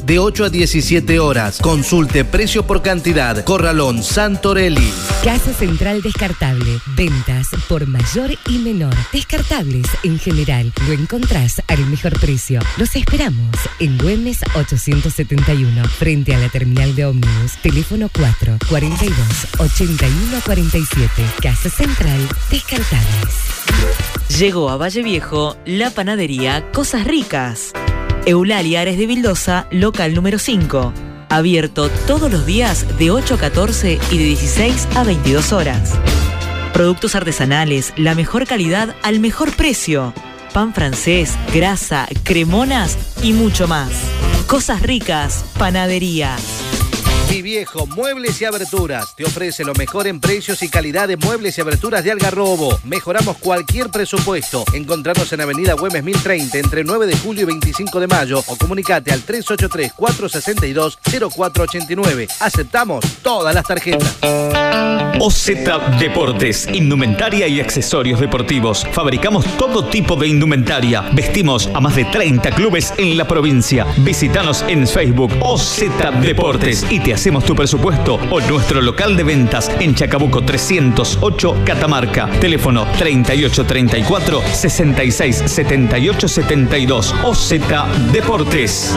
de 8 a 17 horas. Consulte precio por cantidad. Corralón Santorelli. Casa Central Descartable. Ventas por mayor y menor. Descartables en general. Lo encontrás al mejor precio. Los esperamos en Güemes 871, frente a la terminal de ómnibus. Teléfono 4 42 81 47. Casa Central Descartables. Llegó a Valle Viejo la panadería Cosas Ricas. Eulalia Ares de Vildosa, local número 5. Abierto todos los días de 8 a 14 y de 16 a 22 horas. Productos artesanales, la mejor calidad al mejor precio. Pan francés, grasa, cremonas y mucho más. Cosas ricas, panadería. Mi viejo Muebles y Aberturas te ofrece lo mejor en precios y calidad de muebles y aberturas de Algarrobo. Mejoramos cualquier presupuesto. Encontrarnos en Avenida Güemes 1030 entre 9 de julio y 25 de mayo o comunicate al 383-462-0489. Aceptamos todas las tarjetas. OZ Deportes, indumentaria y accesorios deportivos. Fabricamos todo tipo de indumentaria. Vestimos a más de 30 clubes en la provincia. Visítanos en Facebook OZ Deportes y te hacemos tu presupuesto o nuestro local de ventas en Chacabuco 308 Catamarca. Teléfono 3834 66 78 72 OZ Deportes.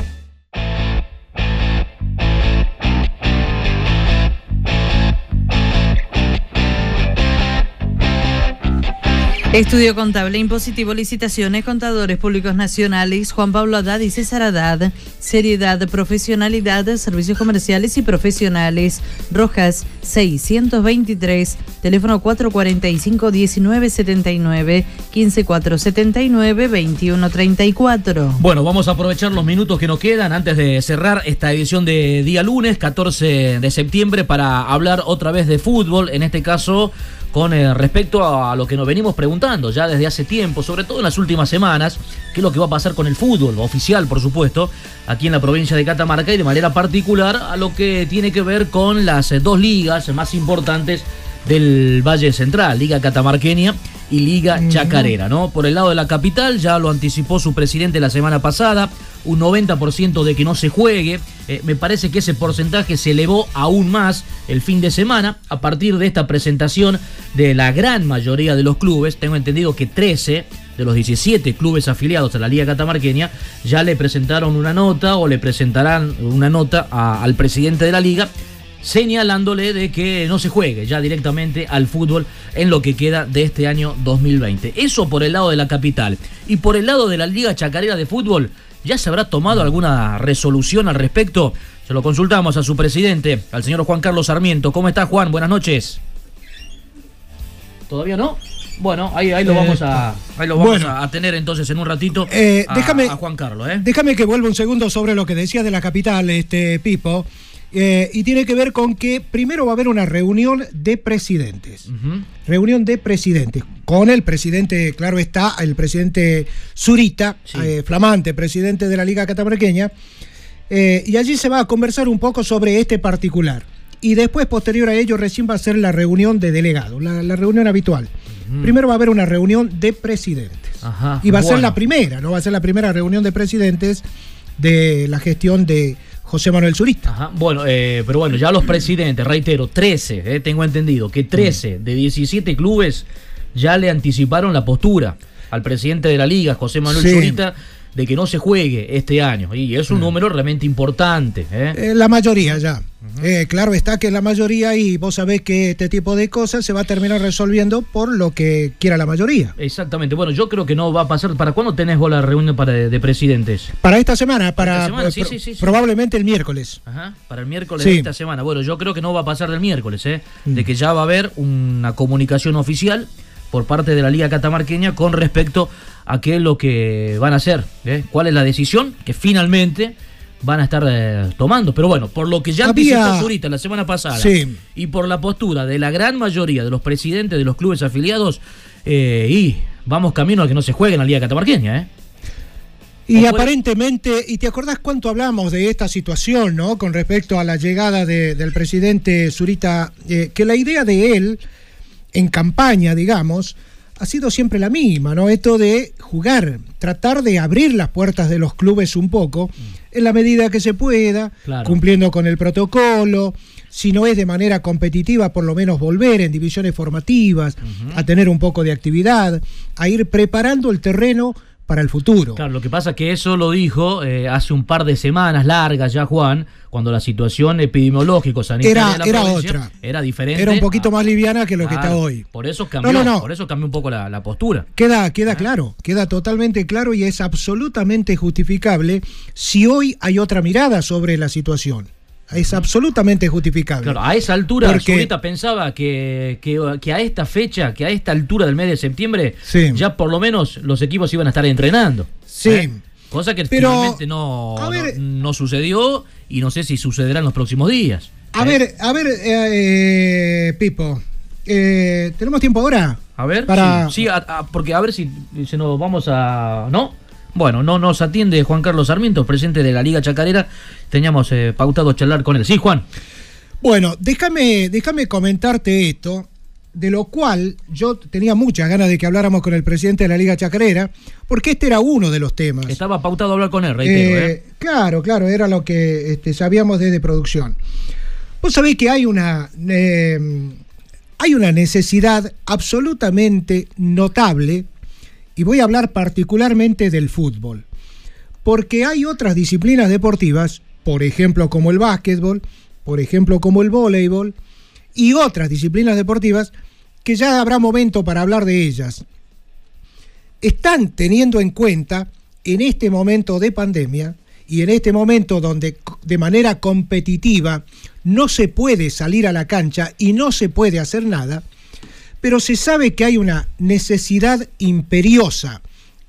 Estudio Contable Impositivo, Licitaciones, Contadores Públicos Nacionales, Juan Pablo Haddad y César Haddad, Seriedad, Profesionalidad, Servicios Comerciales y Profesionales, Rojas 623, teléfono 445-1979, 15479-2134. Bueno, vamos a aprovechar los minutos que nos quedan antes de cerrar esta edición de día lunes, 14 de septiembre, para hablar otra vez de fútbol, en este caso con eh, respecto a lo que nos venimos preguntando ya desde hace tiempo, sobre todo en las últimas semanas, qué es lo que va a pasar con el fútbol, oficial por supuesto, aquí en la provincia de Catamarca y de manera particular a lo que tiene que ver con las eh, dos ligas más importantes del Valle Central, Liga Catamarqueña y Liga Chacarera, ¿no? Por el lado de la capital, ya lo anticipó su presidente la semana pasada, un 90% de que no se juegue. Eh, me parece que ese porcentaje se elevó aún más el fin de semana a partir de esta presentación de la gran mayoría de los clubes. Tengo entendido que 13 de los 17 clubes afiliados a la Liga Catamarqueña ya le presentaron una nota o le presentarán una nota a- al presidente de la liga señalándole de que no se juegue ya directamente al fútbol en lo que queda de este año 2020. Eso por el lado de la capital. Y por el lado de la Liga Chacarera de Fútbol, ¿ya se habrá tomado alguna resolución al respecto? Se lo consultamos a su presidente, al señor Juan Carlos Sarmiento. ¿Cómo está Juan? Buenas noches. ¿Todavía no? Bueno, ahí, ahí lo Eh, vamos, a, ahí lo vamos bueno. a a tener entonces en un ratito Eh, a, déjame- a Juan Carlos. ¿eh? Déjame que vuelva un segundo sobre lo que decía de la capital, este Pipo. Eh, y tiene que ver con que primero va a haber una reunión de presidentes. Reunión de presidentes. Con el presidente, claro está, el presidente Zurita, eh, flamante presidente de la Liga Catamarqueña. eh, y allí se va a conversar un poco sobre este particular. Y después, posterior a ello, recién va a ser la reunión de delegados, la, la reunión habitual. Primero va a haber una reunión de presidentes. Ajá, Y va a ser la primera, ¿no? Va a ser la primera reunión de presidentes de la gestión de José Manuel Zurita. Ajá, bueno, eh, pero bueno, ya los presidentes, reitero, 13, eh, tengo entendido que 13 de 17 clubes ya le anticiparon la postura al presidente de la liga, José Manuel Sí. Zurita, de que no se juegue este año. Y es un número realmente importante. ¿eh? Eh, la mayoría ya. Eh, claro está que la mayoría y vos sabés que este tipo de cosas se va a terminar resolviendo por lo que quiera la mayoría. Exactamente. Bueno, yo creo que no va a pasar. ¿Para cuándo tenés vos la reunión para de, de presidentes? Para esta semana, para esta semana, sí, pro- sí, sí, probablemente el miércoles. Ajá, para el miércoles de esta semana. Bueno, yo creo que no va a pasar del miércoles, ¿eh? De que ya va a haber una comunicación oficial por parte de la Liga Catamarqueña con respecto a qué es lo que van a hacer, ¿eh? cuál es la decisión que finalmente van a estar eh, tomando. Pero bueno, por lo que ya Había- Zurita la semana pasada Sí. y por la postura de la gran mayoría de los presidentes de los clubes afiliados, eh, y vamos camino a que no se juegue en la Liga Catamarqueña, ¿eh? Y ¿O puede- aparentemente, y te acordás cuánto hablamos de esta situación, ¿no? Con respecto a la llegada de- del presidente Zurita, eh, que la idea de él, en campaña, digamos, ha sido siempre la misma, ¿no? Esto de jugar, tratar de abrir las puertas de los clubes un poco, en la medida que se pueda, Claro. cumpliendo con el protocolo. Si no es de manera competitiva, por lo menos volver en divisiones formativas, a tener un poco de actividad, a ir preparando el terreno para el futuro. Claro, lo que pasa es que eso lo dijo eh, hace un par de semanas largas ya Juan, cuando la situación epidemiológica sanitaria Era- de la era otra. era diferente. Era un poquito a- más liviana que lo que está hoy. Por eso cambió, No, no, no. por eso cambió un poco la, la postura. Queda, Ah. queda claro, queda totalmente claro y es absolutamente justificable si hoy hay otra mirada sobre la situación. Es absolutamente justificable. Claro, a esa altura Porque- Zurita pensaba que, que, que a esta fecha, que a esta altura del mes de septiembre, Sí. ya por lo menos los equipos iban a estar entrenando. Sí. ¿eh? Cosa que Pero, finalmente no, ver- no, no sucedió y no sé si sucederá en los próximos días. A ver, a ver, eh, eh, Pipo, eh, ¿tenemos tiempo ahora? A ver, Para- sí, sí, a- a- porque a ver si, si nos vamos a... ¿No? Bueno, no nos atiende Juan Carlos Sarmiento, presidente de la Liga Chacarera. Teníamos eh, pautado charlar con él. Sí, Juan. Bueno, déjame, déjame comentarte esto, de lo cual yo tenía muchas ganas de que habláramos con el presidente de la Liga Chacarera, porque este era uno de los temas. Estaba pautado hablar con él, reitero. Eh, ¿eh? Claro, claro, era lo que este, sabíamos desde producción. Vos sabés que hay una, hay una necesidad absolutamente notable, y voy a hablar particularmente del fútbol, porque hay otras disciplinas deportivas, por ejemplo como el básquetbol, por ejemplo como el voleibol, y otras disciplinas deportivas que ya habrá momento para hablar de ellas. Están teniendo en cuenta en este momento de pandemia y en este momento donde de manera competitiva no se puede salir a la cancha y no se puede hacer nada, pero se sabe que hay una necesidad imperiosa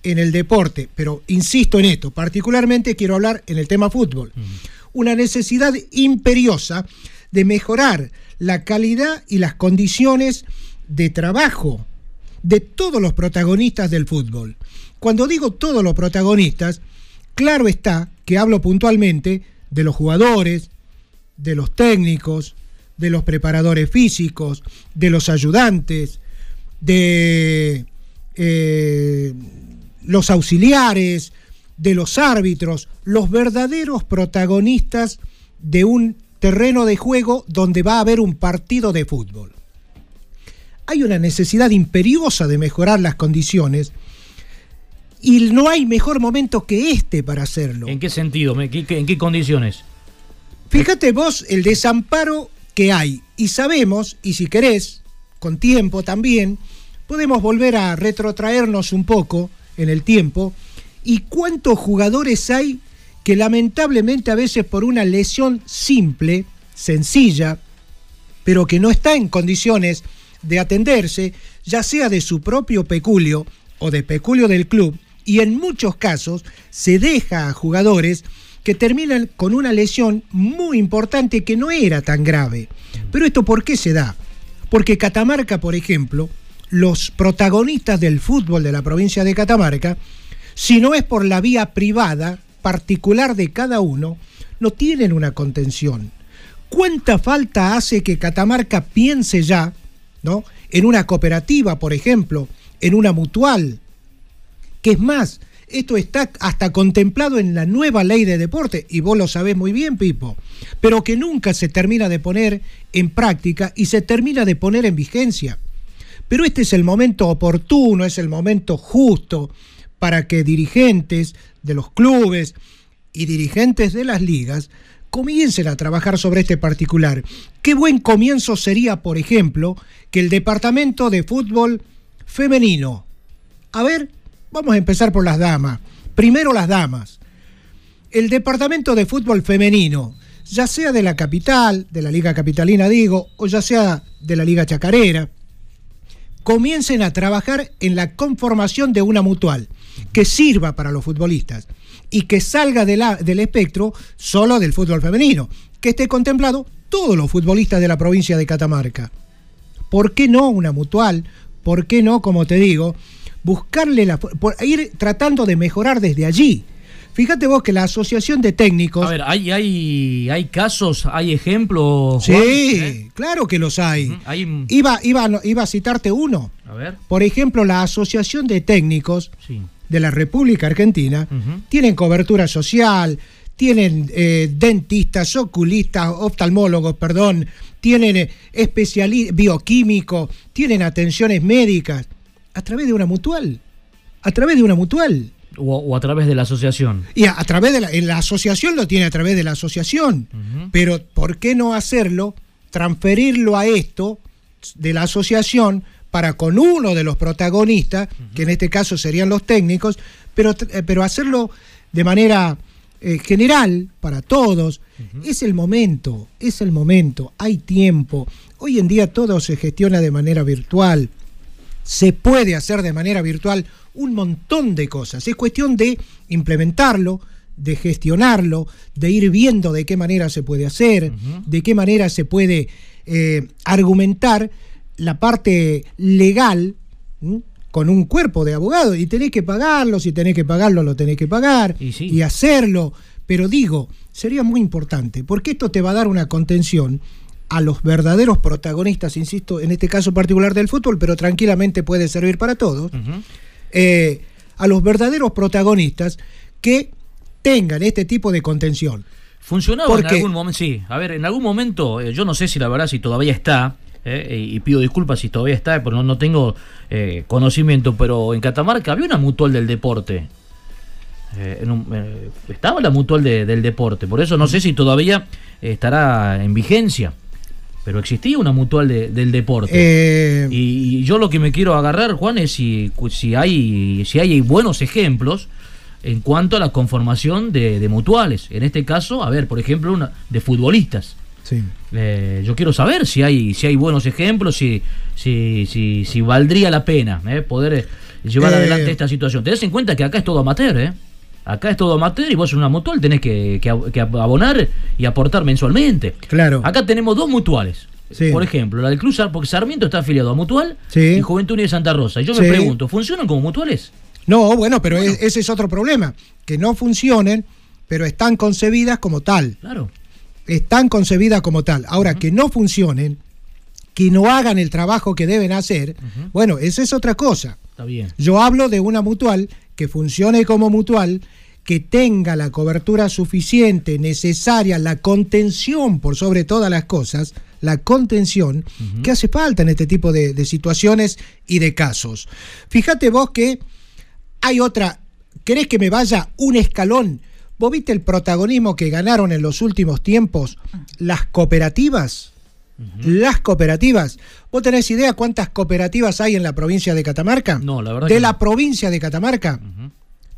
en el deporte, pero insisto en esto, particularmente quiero hablar en el tema fútbol, una necesidad imperiosa de mejorar la calidad y las condiciones de trabajo de todos los protagonistas del fútbol. Cuando digo todos los protagonistas, claro está que hablo puntualmente de los jugadores, de los técnicos, de los preparadores físicos, de los ayudantes, de eh, los auxiliares, de los árbitros, los verdaderos protagonistas de un terreno de juego donde va a haber un partido de fútbol. Hay una necesidad imperiosa de mejorar las condiciones y no hay mejor momento que este para hacerlo. ¿En qué sentido? ¿En qué, en qué condiciones? Fíjate vos el desamparo que hay. Y sabemos, y si querés, con tiempo también, podemos volver a retrotraernos un poco en el tiempo. Y cuántos jugadores hay que lamentablemente a veces por una lesión simple, sencilla, pero que no está en condiciones de atenderse, ya sea de su propio peculio o de peculio del club, y en muchos casos se deja a jugadores que terminan con una lesión muy importante que no era tan grave. Pero esto ¿por qué se da? Porque Catamarca, por ejemplo, los protagonistas del fútbol de la provincia de Catamarca, si no es por la vía privada particular de cada uno, no tienen una contención. ¿Cuánta falta hace que Catamarca piense ya, ¿no? En una cooperativa, por ejemplo, en una mutual, que es más, esto está hasta contemplado en la nueva ley de deporte, y vos lo sabés muy bien, Pipo, pero que nunca se termina de poner en práctica y se termina de poner en vigencia. Pero este es el momento oportuno, es el momento justo para que dirigentes de los clubes y dirigentes de las ligas comiencen a trabajar sobre este particular. Qué buen comienzo sería, por ejemplo, que el departamento de fútbol femenino. A ver, vamos a empezar por las damas. Primero las damas. El departamento de fútbol femenino, ya sea de la capital, de la Liga Capitalina digo, o ya sea de la Liga Chacarera, comiencen a trabajar en la conformación de una mutual que sirva para los futbolistas y que salga del espectro solo del fútbol femenino, que esté contemplado todos los futbolistas de la provincia de Catamarca. ¿Por qué no una mutual? ¿Por qué no, como te digo, buscarle la... por ir tratando de mejorar desde allí? Fíjate vos que la asociación de técnicos... A ver, ¿hay, hay, hay casos, hay ejemplos? Juan? Sí, ¿Eh? claro que los hay. Hay- Iba, iba, iba a citarte uno. A ver. Por ejemplo, la Asociación de Técnicos Sí. de la República Argentina tienen cobertura social, tienen eh, dentistas, oculistas, oftalmólogos, perdón, tienen especialistas bioquímicos, tienen atenciones médicas a través de una mutual. A través de una mutual. O, o a través de la asociación. Y a, a través de la, en la asociación lo tiene a través de la asociación. Pero ¿por qué no hacerlo? Transferirlo a esto de la asociación para con uno de los protagonistas, que en este caso serían los técnicos, pero, eh, pero hacerlo de manera eh, general para todos. Es el momento, es el momento, hay tiempo. Hoy en día todo se gestiona de manera virtual se puede hacer de manera virtual un montón de cosas. Es cuestión de implementarlo, de gestionarlo, de ir viendo de qué manera se puede hacer, de qué manera se puede eh, argumentar la parte legal ¿m? con un cuerpo de abogados. Y tenés que pagarlo, si tenés que pagarlo, lo tenés que pagar y, hacerlo. Pero digo, sería muy importante, porque esto te va a dar una contención a los verdaderos protagonistas, insisto, en este caso particular del fútbol, pero tranquilamente puede servir para todos, eh, a los verdaderos protagonistas que tengan este tipo de contención. ¿Funcionaba ¿Por en algún momento? Sí, a ver, en algún momento, eh, yo no sé si la verdad si todavía está, eh, y pido disculpas si todavía está, porque no, no tengo eh, conocimiento, pero en Catamarca había una mutual del deporte. Eh, en un- eh, estaba la mutual de- del deporte, por eso no sé si todavía estará en vigencia, pero existía una mutual de- del deporte. Eh, Y, y yo lo que me quiero agarrar, Juan, es si, si, hay, si hay buenos ejemplos en cuanto a la conformación de, de mutuales. En este caso, a ver, por ejemplo, una de futbolistas. Sí. Eh, yo quiero saber si hay, si hay buenos ejemplos, si, si, si, si valdría la pena eh, poder eh, llevar Eh. adelante esta situación. Tenés en cuenta que acá es todo amateur, ¿eh? Acá es todo amateur y vos en una mutual tenés que, que que abonar y aportar mensualmente. Claro. Acá tenemos dos mutuales. Sí. Por ejemplo, la del Sar- porque Sarmiento está afiliado a Mutual Sí. y Juventud Unida de Santa Rosa. Y yo me Sí. pregunto, ¿funcionan como mutuales? No, bueno, pero es- ese es otro problema, que no funcionen, pero están concebidas como tal. Claro. Están concebidas como tal. Ahora, que no funcionen, que no hagan el trabajo que deben hacer, bueno, esa es otra cosa. Está bien. Yo hablo de una mutual que funcione como mutual, que tenga la cobertura suficiente, necesaria, la contención por sobre todas las cosas, la contención que hace falta en este tipo de, de situaciones y de casos. Fíjate vos que hay otra, ¿querés que me vaya un escalón? ¿Vos viste el protagonismo que ganaron en los últimos tiempos las cooperativas? Las cooperativas. ¿Vos tenés idea cuántas cooperativas hay en la provincia de Catamarca? No, la verdad De que la no. provincia de Catamarca,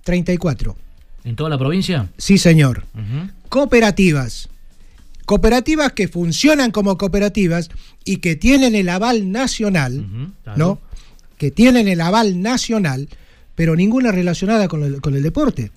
34. ¿En toda la provincia? Sí, señor. Cooperativas. Cooperativas que funcionan como cooperativas y que tienen el aval nacional, claro. ¿no? Que tienen el aval nacional, pero ninguna relacionada con el, con el deporte.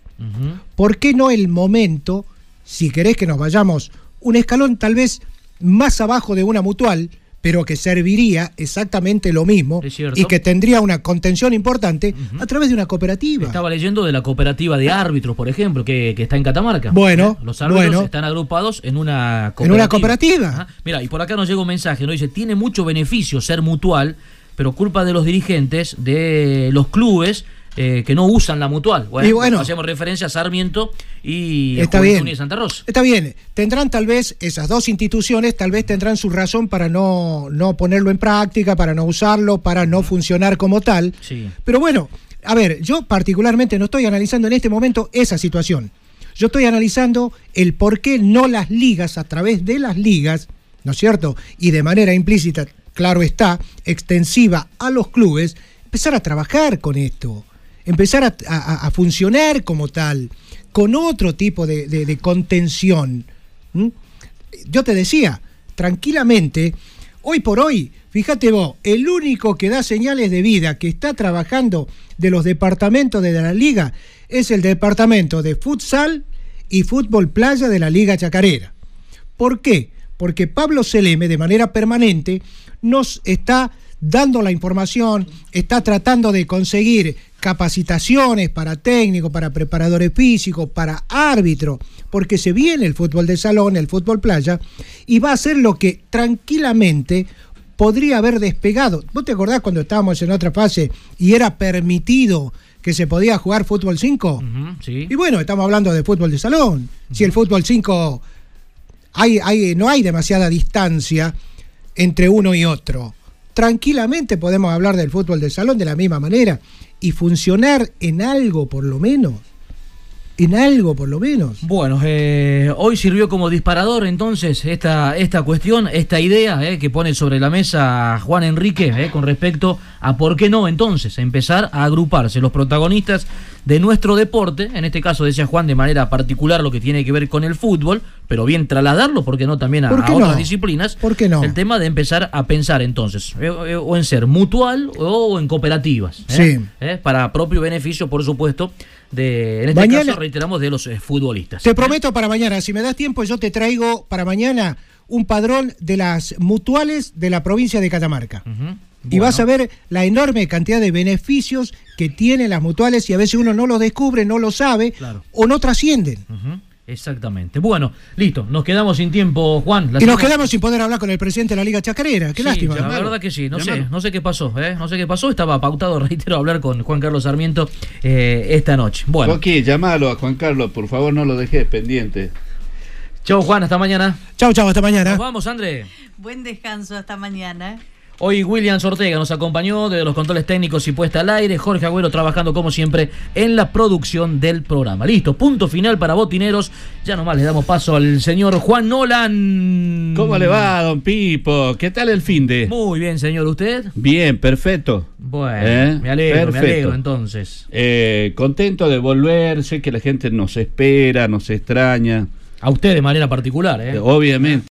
¿Por qué no el momento, si querés que nos vayamos un escalón tal vez más abajo de una mutual, pero que serviría exactamente lo mismo y que tendría una contención importante a través de una cooperativa? Estaba leyendo de la cooperativa de árbitros, por ejemplo, que, que está en Catamarca. Bueno, ¿Eh? Los árbitros bueno. están agrupados en una cooperativa. En una cooperativa. Ajá. Mira, y por acá nos llega un mensaje, nos dice, tiene mucho beneficio ser mutual, pero culpa de los dirigentes de los clubes eh, que no usan la mutual. Y bueno. hacemos referencia a Sarmiento y Está bien. De Santa Rosa. Está bien, tendrán tal vez, esas dos instituciones tal vez tendrán su razón para no, no ponerlo en práctica, para no usarlo, para no funcionar como tal. Sí. Pero bueno, a ver, yo particularmente no estoy analizando en este momento esa situación. Yo estoy analizando el por qué no las ligas, a través de las ligas, ¿no es cierto? Y de manera implícita, claro está, extensiva a los clubes, empezar a trabajar con esto, empezar a, funcionar como tal, con otro tipo de, contención. Yo te decía, tranquilamente, hoy por hoy, fíjate vos, el único que da señales de vida, que está trabajando de los departamentos de la liga, es el departamento de futsal y fútbol playa de la Liga Chacarera. ¿Por qué? Porque Pablo Seleme, de manera permanente, nos está dando la información, está tratando de conseguir capacitaciones para técnicos, para preparadores físicos, para árbitros, porque se viene el fútbol de salón, el fútbol playa, y va a ser lo que tranquilamente podría haber despegado. ¿Vos te acordás cuando estábamos en otra fase y era permitido que se podía jugar fútbol 5? sí. Y bueno, estamos hablando de fútbol de salón. Si el fútbol 5 hay, hay, no hay demasiada distancia entre uno y otro. Tranquilamente podemos hablar del fútbol de salón de la misma manera y funcionar en algo por lo menos. En algo por lo menos. Bueno, eh, hoy sirvió como disparador entonces esta, esta cuestión, esta idea eh, que pone sobre la mesa Juan Enrique eh, con respecto a por qué no entonces empezar a agruparse los protagonistas de nuestro deporte, en este caso decía Juan de manera particular lo que tiene que ver con el fútbol, pero bien trasladarlo, ¿por qué no también a, ¿Por qué a otras no? disciplinas? ¿Por qué no? El tema de empezar a pensar entonces, eh, eh, o en ser mutual o en cooperativas, Sí. para propio beneficio, por supuesto, de, en este Mañana- caso reiteramos, de los eh, futbolistas. Te prometo para mañana, si me das tiempo, yo te traigo para mañana un padrón de las mutuales de la provincia de Catamarca. Y vas a ver la enorme cantidad de beneficios que tienen las mutuales y a veces uno no los descubre, no lo sabe Claro. o no trascienden. Exactamente. Bueno, listo. Nos quedamos sin tiempo, Juan. La Y nos quedamos sin poder hablar con el presidente de la Liga Chacarera. Qué Sí, lástima. La verdad que sí, no sé, no sé qué pasó, ¿eh? No sé qué pasó. Estaba pautado, reitero, hablar con Juan Carlos Sarmiento eh, esta noche. Bueno, Joaquín, llamalo a Juan Carlos, por favor, no lo dejes pendiente. chau Juan, hasta mañana. Chau, chau, hasta mañana. Nos vamos, André. Buen descanso hasta mañana. Hoy William Ortega nos acompañó de los controles técnicos y puesta al aire. Jorge Agüero trabajando como siempre en la producción del programa. Listo, punto final para Botineros. Ya nomás le damos paso al señor Juan Nolan. ¿Cómo le va, don Pipo? ¿Qué tal el fin de? Muy bien, señor. ¿Usted? Bien, perfecto. Bueno, ¿Eh? me alegro, me alegro entonces. Eh, contento de volver, sé que la gente nos espera, nos extraña. A usted de manera particular, ¿eh? Obviamente.